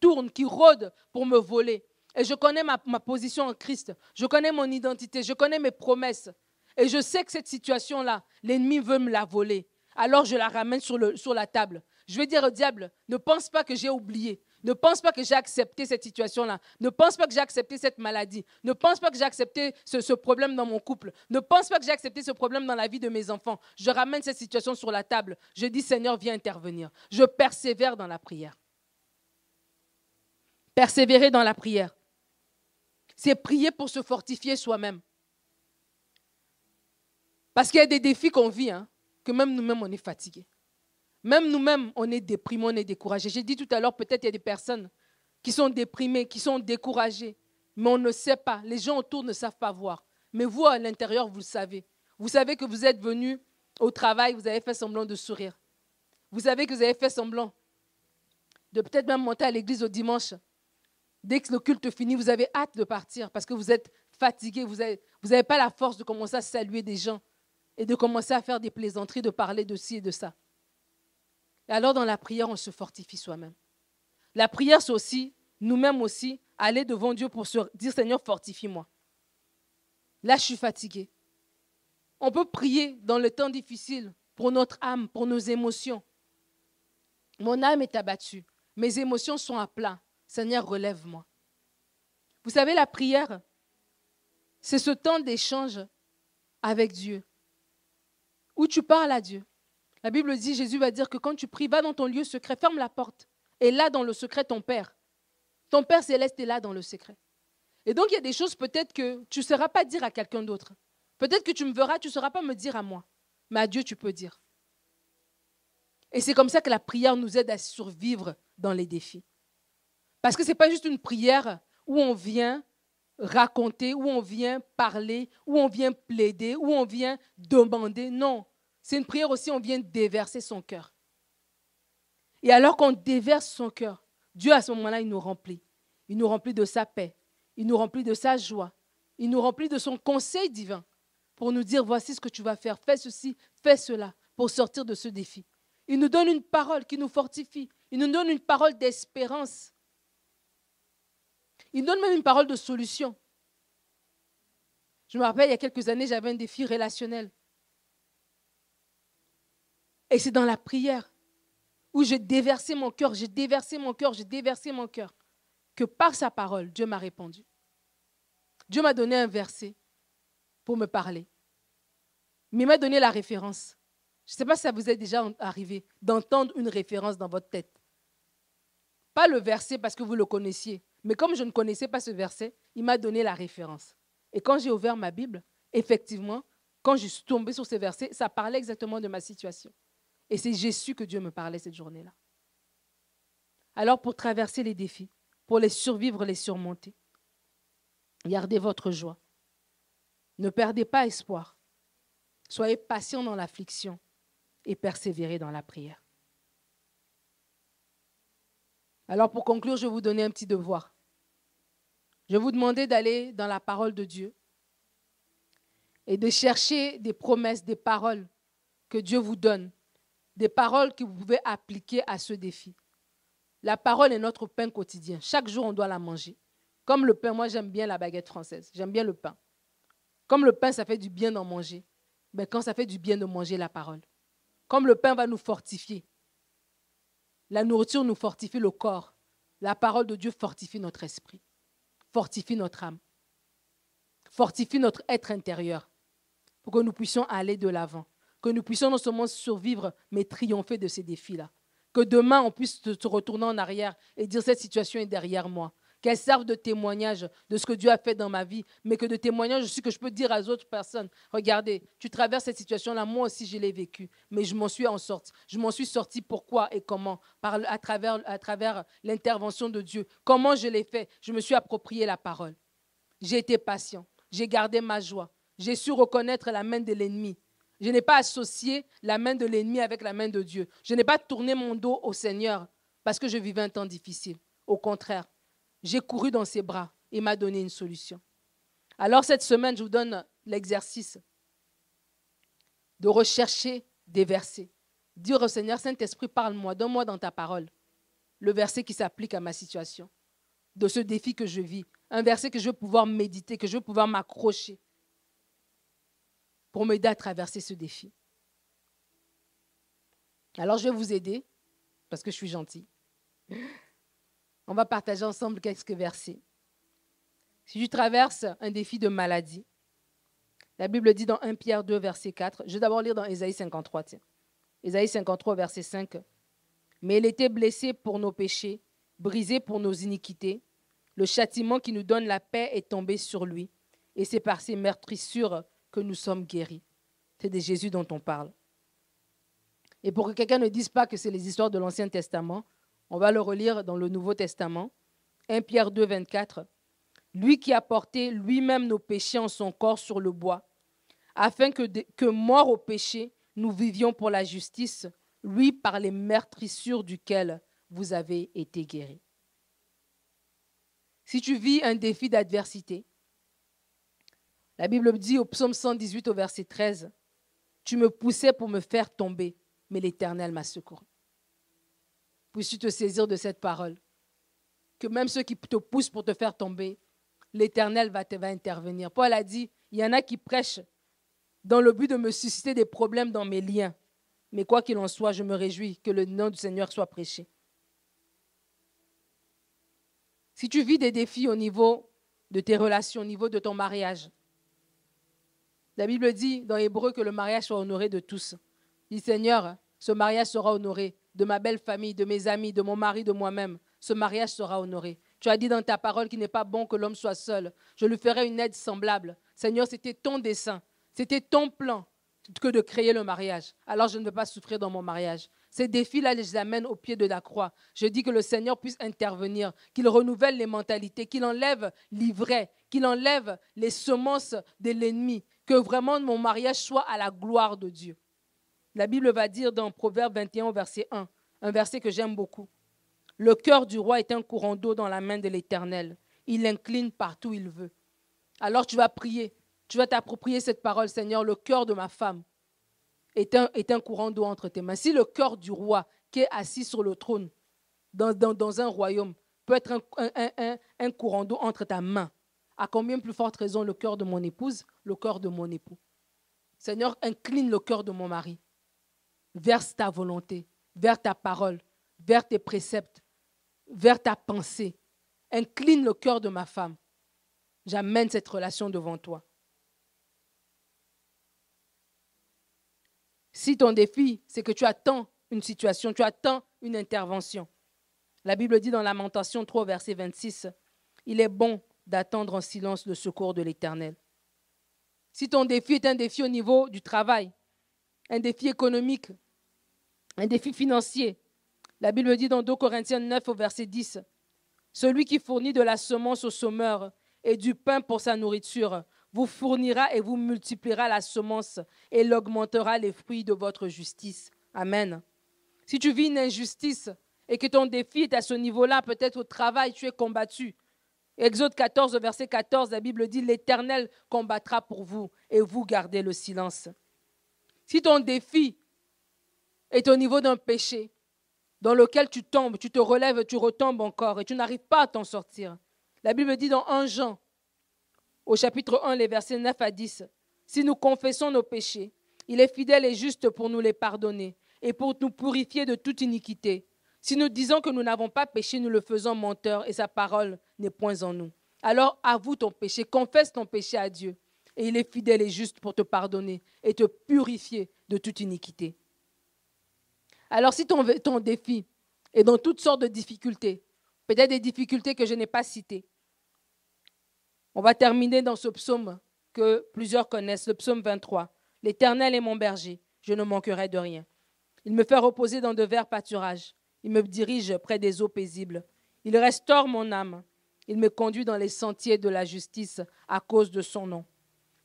tourne, qui rôde pour me voler. Et je connais ma, position en Christ. Je connais mon identité. Je connais mes promesses. Et je sais que cette situation-là, l'ennemi veut me la voler. Alors je la ramène sur la table. Je vais dire au diable, ne pense pas que j'ai oublié. Ne pense pas que j'ai accepté cette situation-là. Ne pense pas que j'ai accepté cette maladie. Ne pense pas que j'ai accepté ce, problème dans mon couple. Ne pense pas que j'ai accepté ce problème dans la vie de mes enfants. Je ramène cette situation sur la table. Je dis, Seigneur, viens intervenir. Je persévère dans la prière. Persévérer dans la prière. C'est prier pour se fortifier soi-même. Parce qu'il y a des défis qu'on vit, hein, que même nous-mêmes, on est fatigués. Même nous-mêmes, on est déprimés, on est découragés. J'ai dit tout à l'heure, peut-être il y a des personnes qui sont déprimées, qui sont découragées, mais on ne sait pas. Les gens autour ne savent pas voir. Mais vous, à l'intérieur, vous le savez. Vous savez que vous êtes venu au travail, vous avez fait semblant de sourire. Vous savez que vous avez fait semblant de peut-être même monter à l'église au dimanche. Dès que le culte finit, vous avez hâte de partir parce que vous êtes fatigué, vous n'avez pas la force de commencer à saluer des gens et de commencer à faire des plaisanteries, de parler de ci et de ça. Et alors dans la prière, on se fortifie soi-même. La prière, c'est aussi, nous-mêmes aussi, aller devant Dieu pour se dire, Seigneur, fortifie-moi. Là, je suis fatigué. On peut prier dans le temps difficile pour notre âme, pour nos émotions. Mon âme est abattue. Mes émotions sont à plat. Seigneur, relève-moi. Vous savez, la prière, c'est ce temps d'échange avec Dieu, où tu parles à Dieu. La Bible dit, Jésus va dire que quand tu pries, va dans ton lieu secret, ferme la porte. Et là, dans le secret, ton Père. Ton Père céleste est là dans le secret. Et donc, il y a des choses peut-être que tu ne sauras pas dire à quelqu'un d'autre. Peut-être que tu me verras, tu ne sauras pas me dire à moi. Mais à Dieu, tu peux dire. Et c'est comme ça que la prière nous aide à survivre dans les défis. Parce que ce n'est pas juste une prière où on vient raconter, où on vient parler, où on vient plaider, où on vient demander. Non. C'est une prière aussi, on vient déverser son cœur. Et alors qu'on déverse son cœur, Dieu à ce moment-là, il nous remplit. Il nous remplit de sa paix. Il nous remplit de sa joie. Il nous remplit de son conseil divin pour nous dire, voici ce que tu vas faire, fais ceci, fais cela, pour sortir de ce défi. Il nous donne une parole qui nous fortifie. Il nous donne une parole d'espérance. Il nous donne même une parole de solution. Je me rappelle, il y a quelques années, j'avais un défi relationnel. Et c'est dans la prière où j'ai déversé mon cœur, j'ai déversé mon cœur, j'ai déversé mon cœur, que par sa parole, Dieu m'a répondu. Dieu m'a donné un verset pour me parler. Mais il m'a donné la référence. Je ne sais pas si ça vous est déjà arrivé d'entendre une référence dans votre tête. Pas le verset parce que vous le connaissiez, mais comme je ne connaissais pas ce verset, il m'a donné la référence. Et quand j'ai ouvert ma Bible, effectivement, quand je suis tombée sur ce verset, ça parlait exactement de ma situation. Et c'est Jésus que Dieu me parlait cette journée-là. Alors pour traverser les défis, pour les survivre, les surmonter, gardez votre joie. Ne perdez pas espoir. Soyez patient dans l'affliction et persévérez dans la prière. Alors pour conclure, je vais vous donner un petit devoir. Je vais vous demander d'aller dans la parole de Dieu et de chercher des promesses, des paroles que Dieu vous donne des paroles que vous pouvez appliquer à ce défi. La parole est notre pain quotidien. Chaque jour, on doit la manger. Comme le pain, moi j'aime bien la baguette française. J'aime bien le pain. Comme le pain, ça fait du bien d'en manger. Mais quand ça fait du bien de manger la parole. Comme le pain va nous fortifier. La nourriture nous fortifie le corps. La parole de Dieu fortifie notre esprit. Fortifie notre âme. Fortifie notre être intérieur. Pour que nous puissions aller de l'avant que nous puissions non seulement survivre, mais triompher de ces défis-là. Que demain, on puisse se retourner en arrière et dire cette situation est derrière moi. qu'elles servent de témoignage de ce que Dieu a fait dans ma vie, mais que de témoignage aussi que je peux dire aux autres personnes, regardez, tu traverses cette situation-là, moi aussi je l'ai vécu, mais je m'en suis en sorti. Je m'en suis sorti pourquoi et comment? Par, à à travers l'intervention de Dieu. Comment je l'ai fait? Je me suis approprié la parole. J'ai été patient. J'ai gardé ma joie. J'ai su reconnaître la main de l'ennemi. Je n'ai pas associé la main de l'ennemi avec la main de Dieu. Je n'ai pas tourné mon dos au Seigneur parce que je vivais un temps difficile. Au contraire, j'ai couru dans ses bras et m'a donné une solution. Alors cette semaine, je vous donne l'exercice de rechercher des versets. Dire au Seigneur, Saint-Esprit, parle-moi, donne-moi dans ta parole le verset qui s'applique à ma situation, de ce défi que je vis, un verset que je veux pouvoir méditer, que je veux pouvoir m'accrocher pour m'aider à traverser ce défi. Alors je vais vous aider, parce que je suis gentil. On va partager ensemble quelques versets. Si tu traverses un défi de maladie, la Bible dit dans 1 Pierre 2, verset 4, je vais d'abord lire dans Ésaïe 53, tiens. Ésaïe 53, verset 5. Mais il était blessé pour nos péchés, brisé pour nos iniquités. Le châtiment qui nous donne la paix est tombé sur lui, et c'est par ses meurtrissures nous sommes guéris. C'est de Jésus dont on parle. Et pour que quelqu'un ne dise pas que c'est les histoires de l'Ancien Testament, on va le relire dans le Nouveau Testament. 1 Pierre 2, 24. Lui qui a porté lui-même nos péchés en son corps sur le bois, afin que, que mort au péché, nous vivions pour la justice, lui par les meurtrissures duquel vous avez été guéris. Si tu vis un défi d'adversité, la Bible dit au psaume 118 au verset 13, Tu me poussais pour me faire tomber, mais l'Éternel m'a secouru. Puisses-tu te saisir de cette parole? Que même ceux qui te poussent pour te faire tomber, l'Éternel va, va intervenir. Paul a dit, il y en a qui prêchent dans le but de me susciter des problèmes dans mes liens. Mais quoi qu'il en soit, je me réjouis que le nom du Seigneur soit prêché. Si tu vis des défis au niveau de tes relations, au niveau de ton mariage, la Bible dit dans Hébreu que le mariage soit honoré de tous. Dit Seigneur, ce mariage sera honoré de ma belle famille, de mes amis, de mon mari, de moi-même. Ce mariage sera honoré. Tu as dit dans ta parole qu'il n'est pas bon que l'homme soit seul. Je lui ferai une aide semblable. Seigneur, c'était ton dessein, c'était ton plan que de créer le mariage. Alors je ne veux pas souffrir dans mon mariage. Ces défis-là, les amène au pied de la croix. Je dis que le Seigneur puisse intervenir, qu'il renouvelle les mentalités, qu'il enlève l'ivraie, qu'il enlève les semences de l'ennemi, que vraiment mon mariage soit à la gloire de Dieu. La Bible va dire dans Proverbe 21, verset 1, un verset que j'aime beaucoup. Le cœur du roi est un courant d'eau dans la main de l'Éternel. Il incline partout où il veut. Alors tu vas prier, tu vas t'approprier cette parole, Seigneur, le cœur de ma femme est un, courant d'eau entre tes mains. Si le cœur du roi qui est assis sur le trône dans, un royaume peut être un courant d'eau entre ta main, à combien plus forte raison le cœur de mon épouse, le cœur de mon époux? Seigneur, incline le cœur de mon mari. Verse ta volonté, vers ta parole, vers tes préceptes, vers ta pensée. Incline le cœur de ma femme. J'amène cette relation devant toi. Si ton défi, c'est que tu attends une situation, tu attends une intervention. La Bible dit dans Lamentation 3, verset 26, Il est bon d'attendre en silence le secours de l'Éternel. Si ton défi est un défi au niveau du travail, un défi économique, un défi financier, la Bible dit dans 2 Corinthiens 9 au verset 10, Celui qui fournit de la semence au sommeur et du pain pour sa nourriture vous fournira et vous multipliera la semence et l'augmentera les fruits de votre justice. Amen. Si tu vis une injustice et que ton défi est à ce niveau-là, peut-être au travail, tu es combattu, Exode 14, verset 14, la Bible dit, l'Éternel combattra pour vous et vous gardez le silence. Si ton défi est au niveau d'un péché dans lequel tu tombes, tu te relèves, tu retombes encore et tu n'arrives pas à t'en sortir, la Bible dit dans 1 Jean, au chapitre 1, les versets 9 à 10, si nous confessons nos péchés, il est fidèle et juste pour nous les pardonner et pour nous purifier de toute iniquité. Si nous disons que nous n'avons pas péché, nous le faisons menteur et sa parole n'est point en nous. Alors avoue ton péché, confesse ton péché à Dieu. Et il est fidèle et juste pour te pardonner et te purifier de toute iniquité. Alors si ton, défi est dans toutes sortes de difficultés, peut-être des difficultés que je n'ai pas citées. On va terminer dans ce psaume que plusieurs connaissent, le psaume 23. L'Éternel est mon berger, je ne manquerai de rien. Il me fait reposer dans de verts pâturages. Il me dirige près des eaux paisibles. Il restaure mon âme. Il me conduit dans les sentiers de la justice à cause de son nom.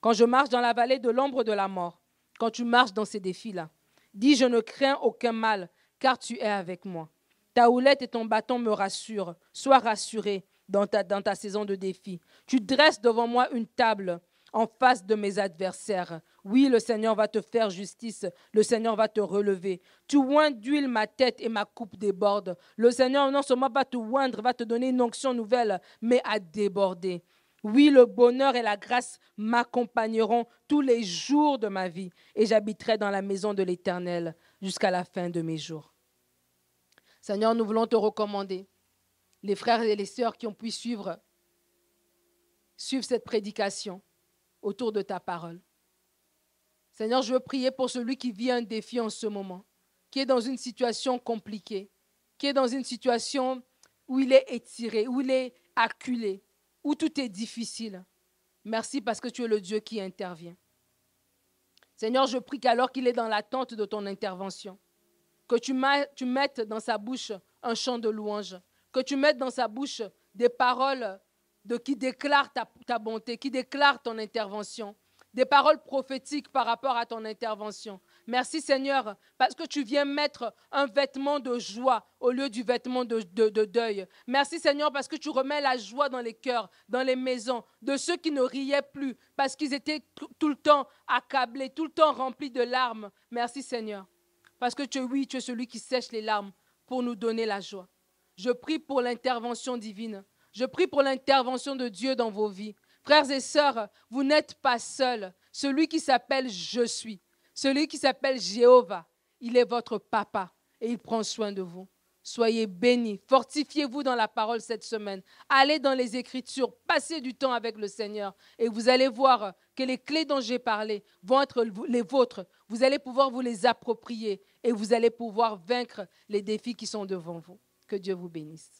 Quand je marche dans la vallée de l'ombre de la mort, quand tu marches dans ces défis-là, dis je ne crains aucun mal, car tu es avec moi. Ta houlette et ton bâton me rassurent. Sois rassuré dans ta, dans ta saison de défi. Tu dresses devant moi une table en face de mes adversaires. Oui, le Seigneur va te faire justice, le Seigneur va te relever. Tu oins d'huile ma tête et ma coupe déborde. Le Seigneur non seulement va te oindre, va te donner une onction nouvelle, mais à déborder. Oui, le bonheur et la grâce m'accompagneront tous les jours de ma vie, et j'habiterai dans la maison de l'Éternel jusqu'à la fin de mes jours. Seigneur, nous voulons te recommander les frères et les sœurs qui ont pu suivre, suivre cette prédication autour de ta parole. Seigneur, je veux prier pour celui qui vit un défi en ce moment, qui est dans une situation compliquée, qui est dans une situation où il est étiré, où il est acculé, où tout est difficile. Merci parce que tu es le Dieu qui intervient. Seigneur, je prie qu'alors qu'il est dans l'attente de ton intervention, que tu, mettes dans sa bouche un chant de louange, que tu mettes dans sa bouche des paroles de qui déclare ta, bonté, qui déclare ton intervention, des paroles prophétiques par rapport à ton intervention. Merci Seigneur, parce que tu viens mettre un vêtement de joie au lieu du vêtement de, de, deuil. Merci Seigneur, parce que tu remets la joie dans les cœurs, dans les maisons, de ceux qui ne riaient plus, parce qu'ils étaient tout le temps accablés, tout le temps remplis de larmes. Merci Seigneur, parce que tu, tu es celui qui sèche les larmes pour nous donner la joie. Je prie pour l'intervention divine. Je prie pour l'intervention de Dieu dans vos vies. Frères et sœurs, vous n'êtes pas seuls. Celui qui s'appelle Je suis, celui qui s'appelle Jéhovah, il est votre papa et il prend soin de vous. Soyez bénis, fortifiez-vous dans la parole cette semaine. Allez dans les Écritures, passez du temps avec le Seigneur et vous allez voir que les clés dont j'ai parlé vont être les vôtres. Vous allez pouvoir vous les approprier et vous allez pouvoir vaincre les défis qui sont devant vous. Que Dieu vous bénisse.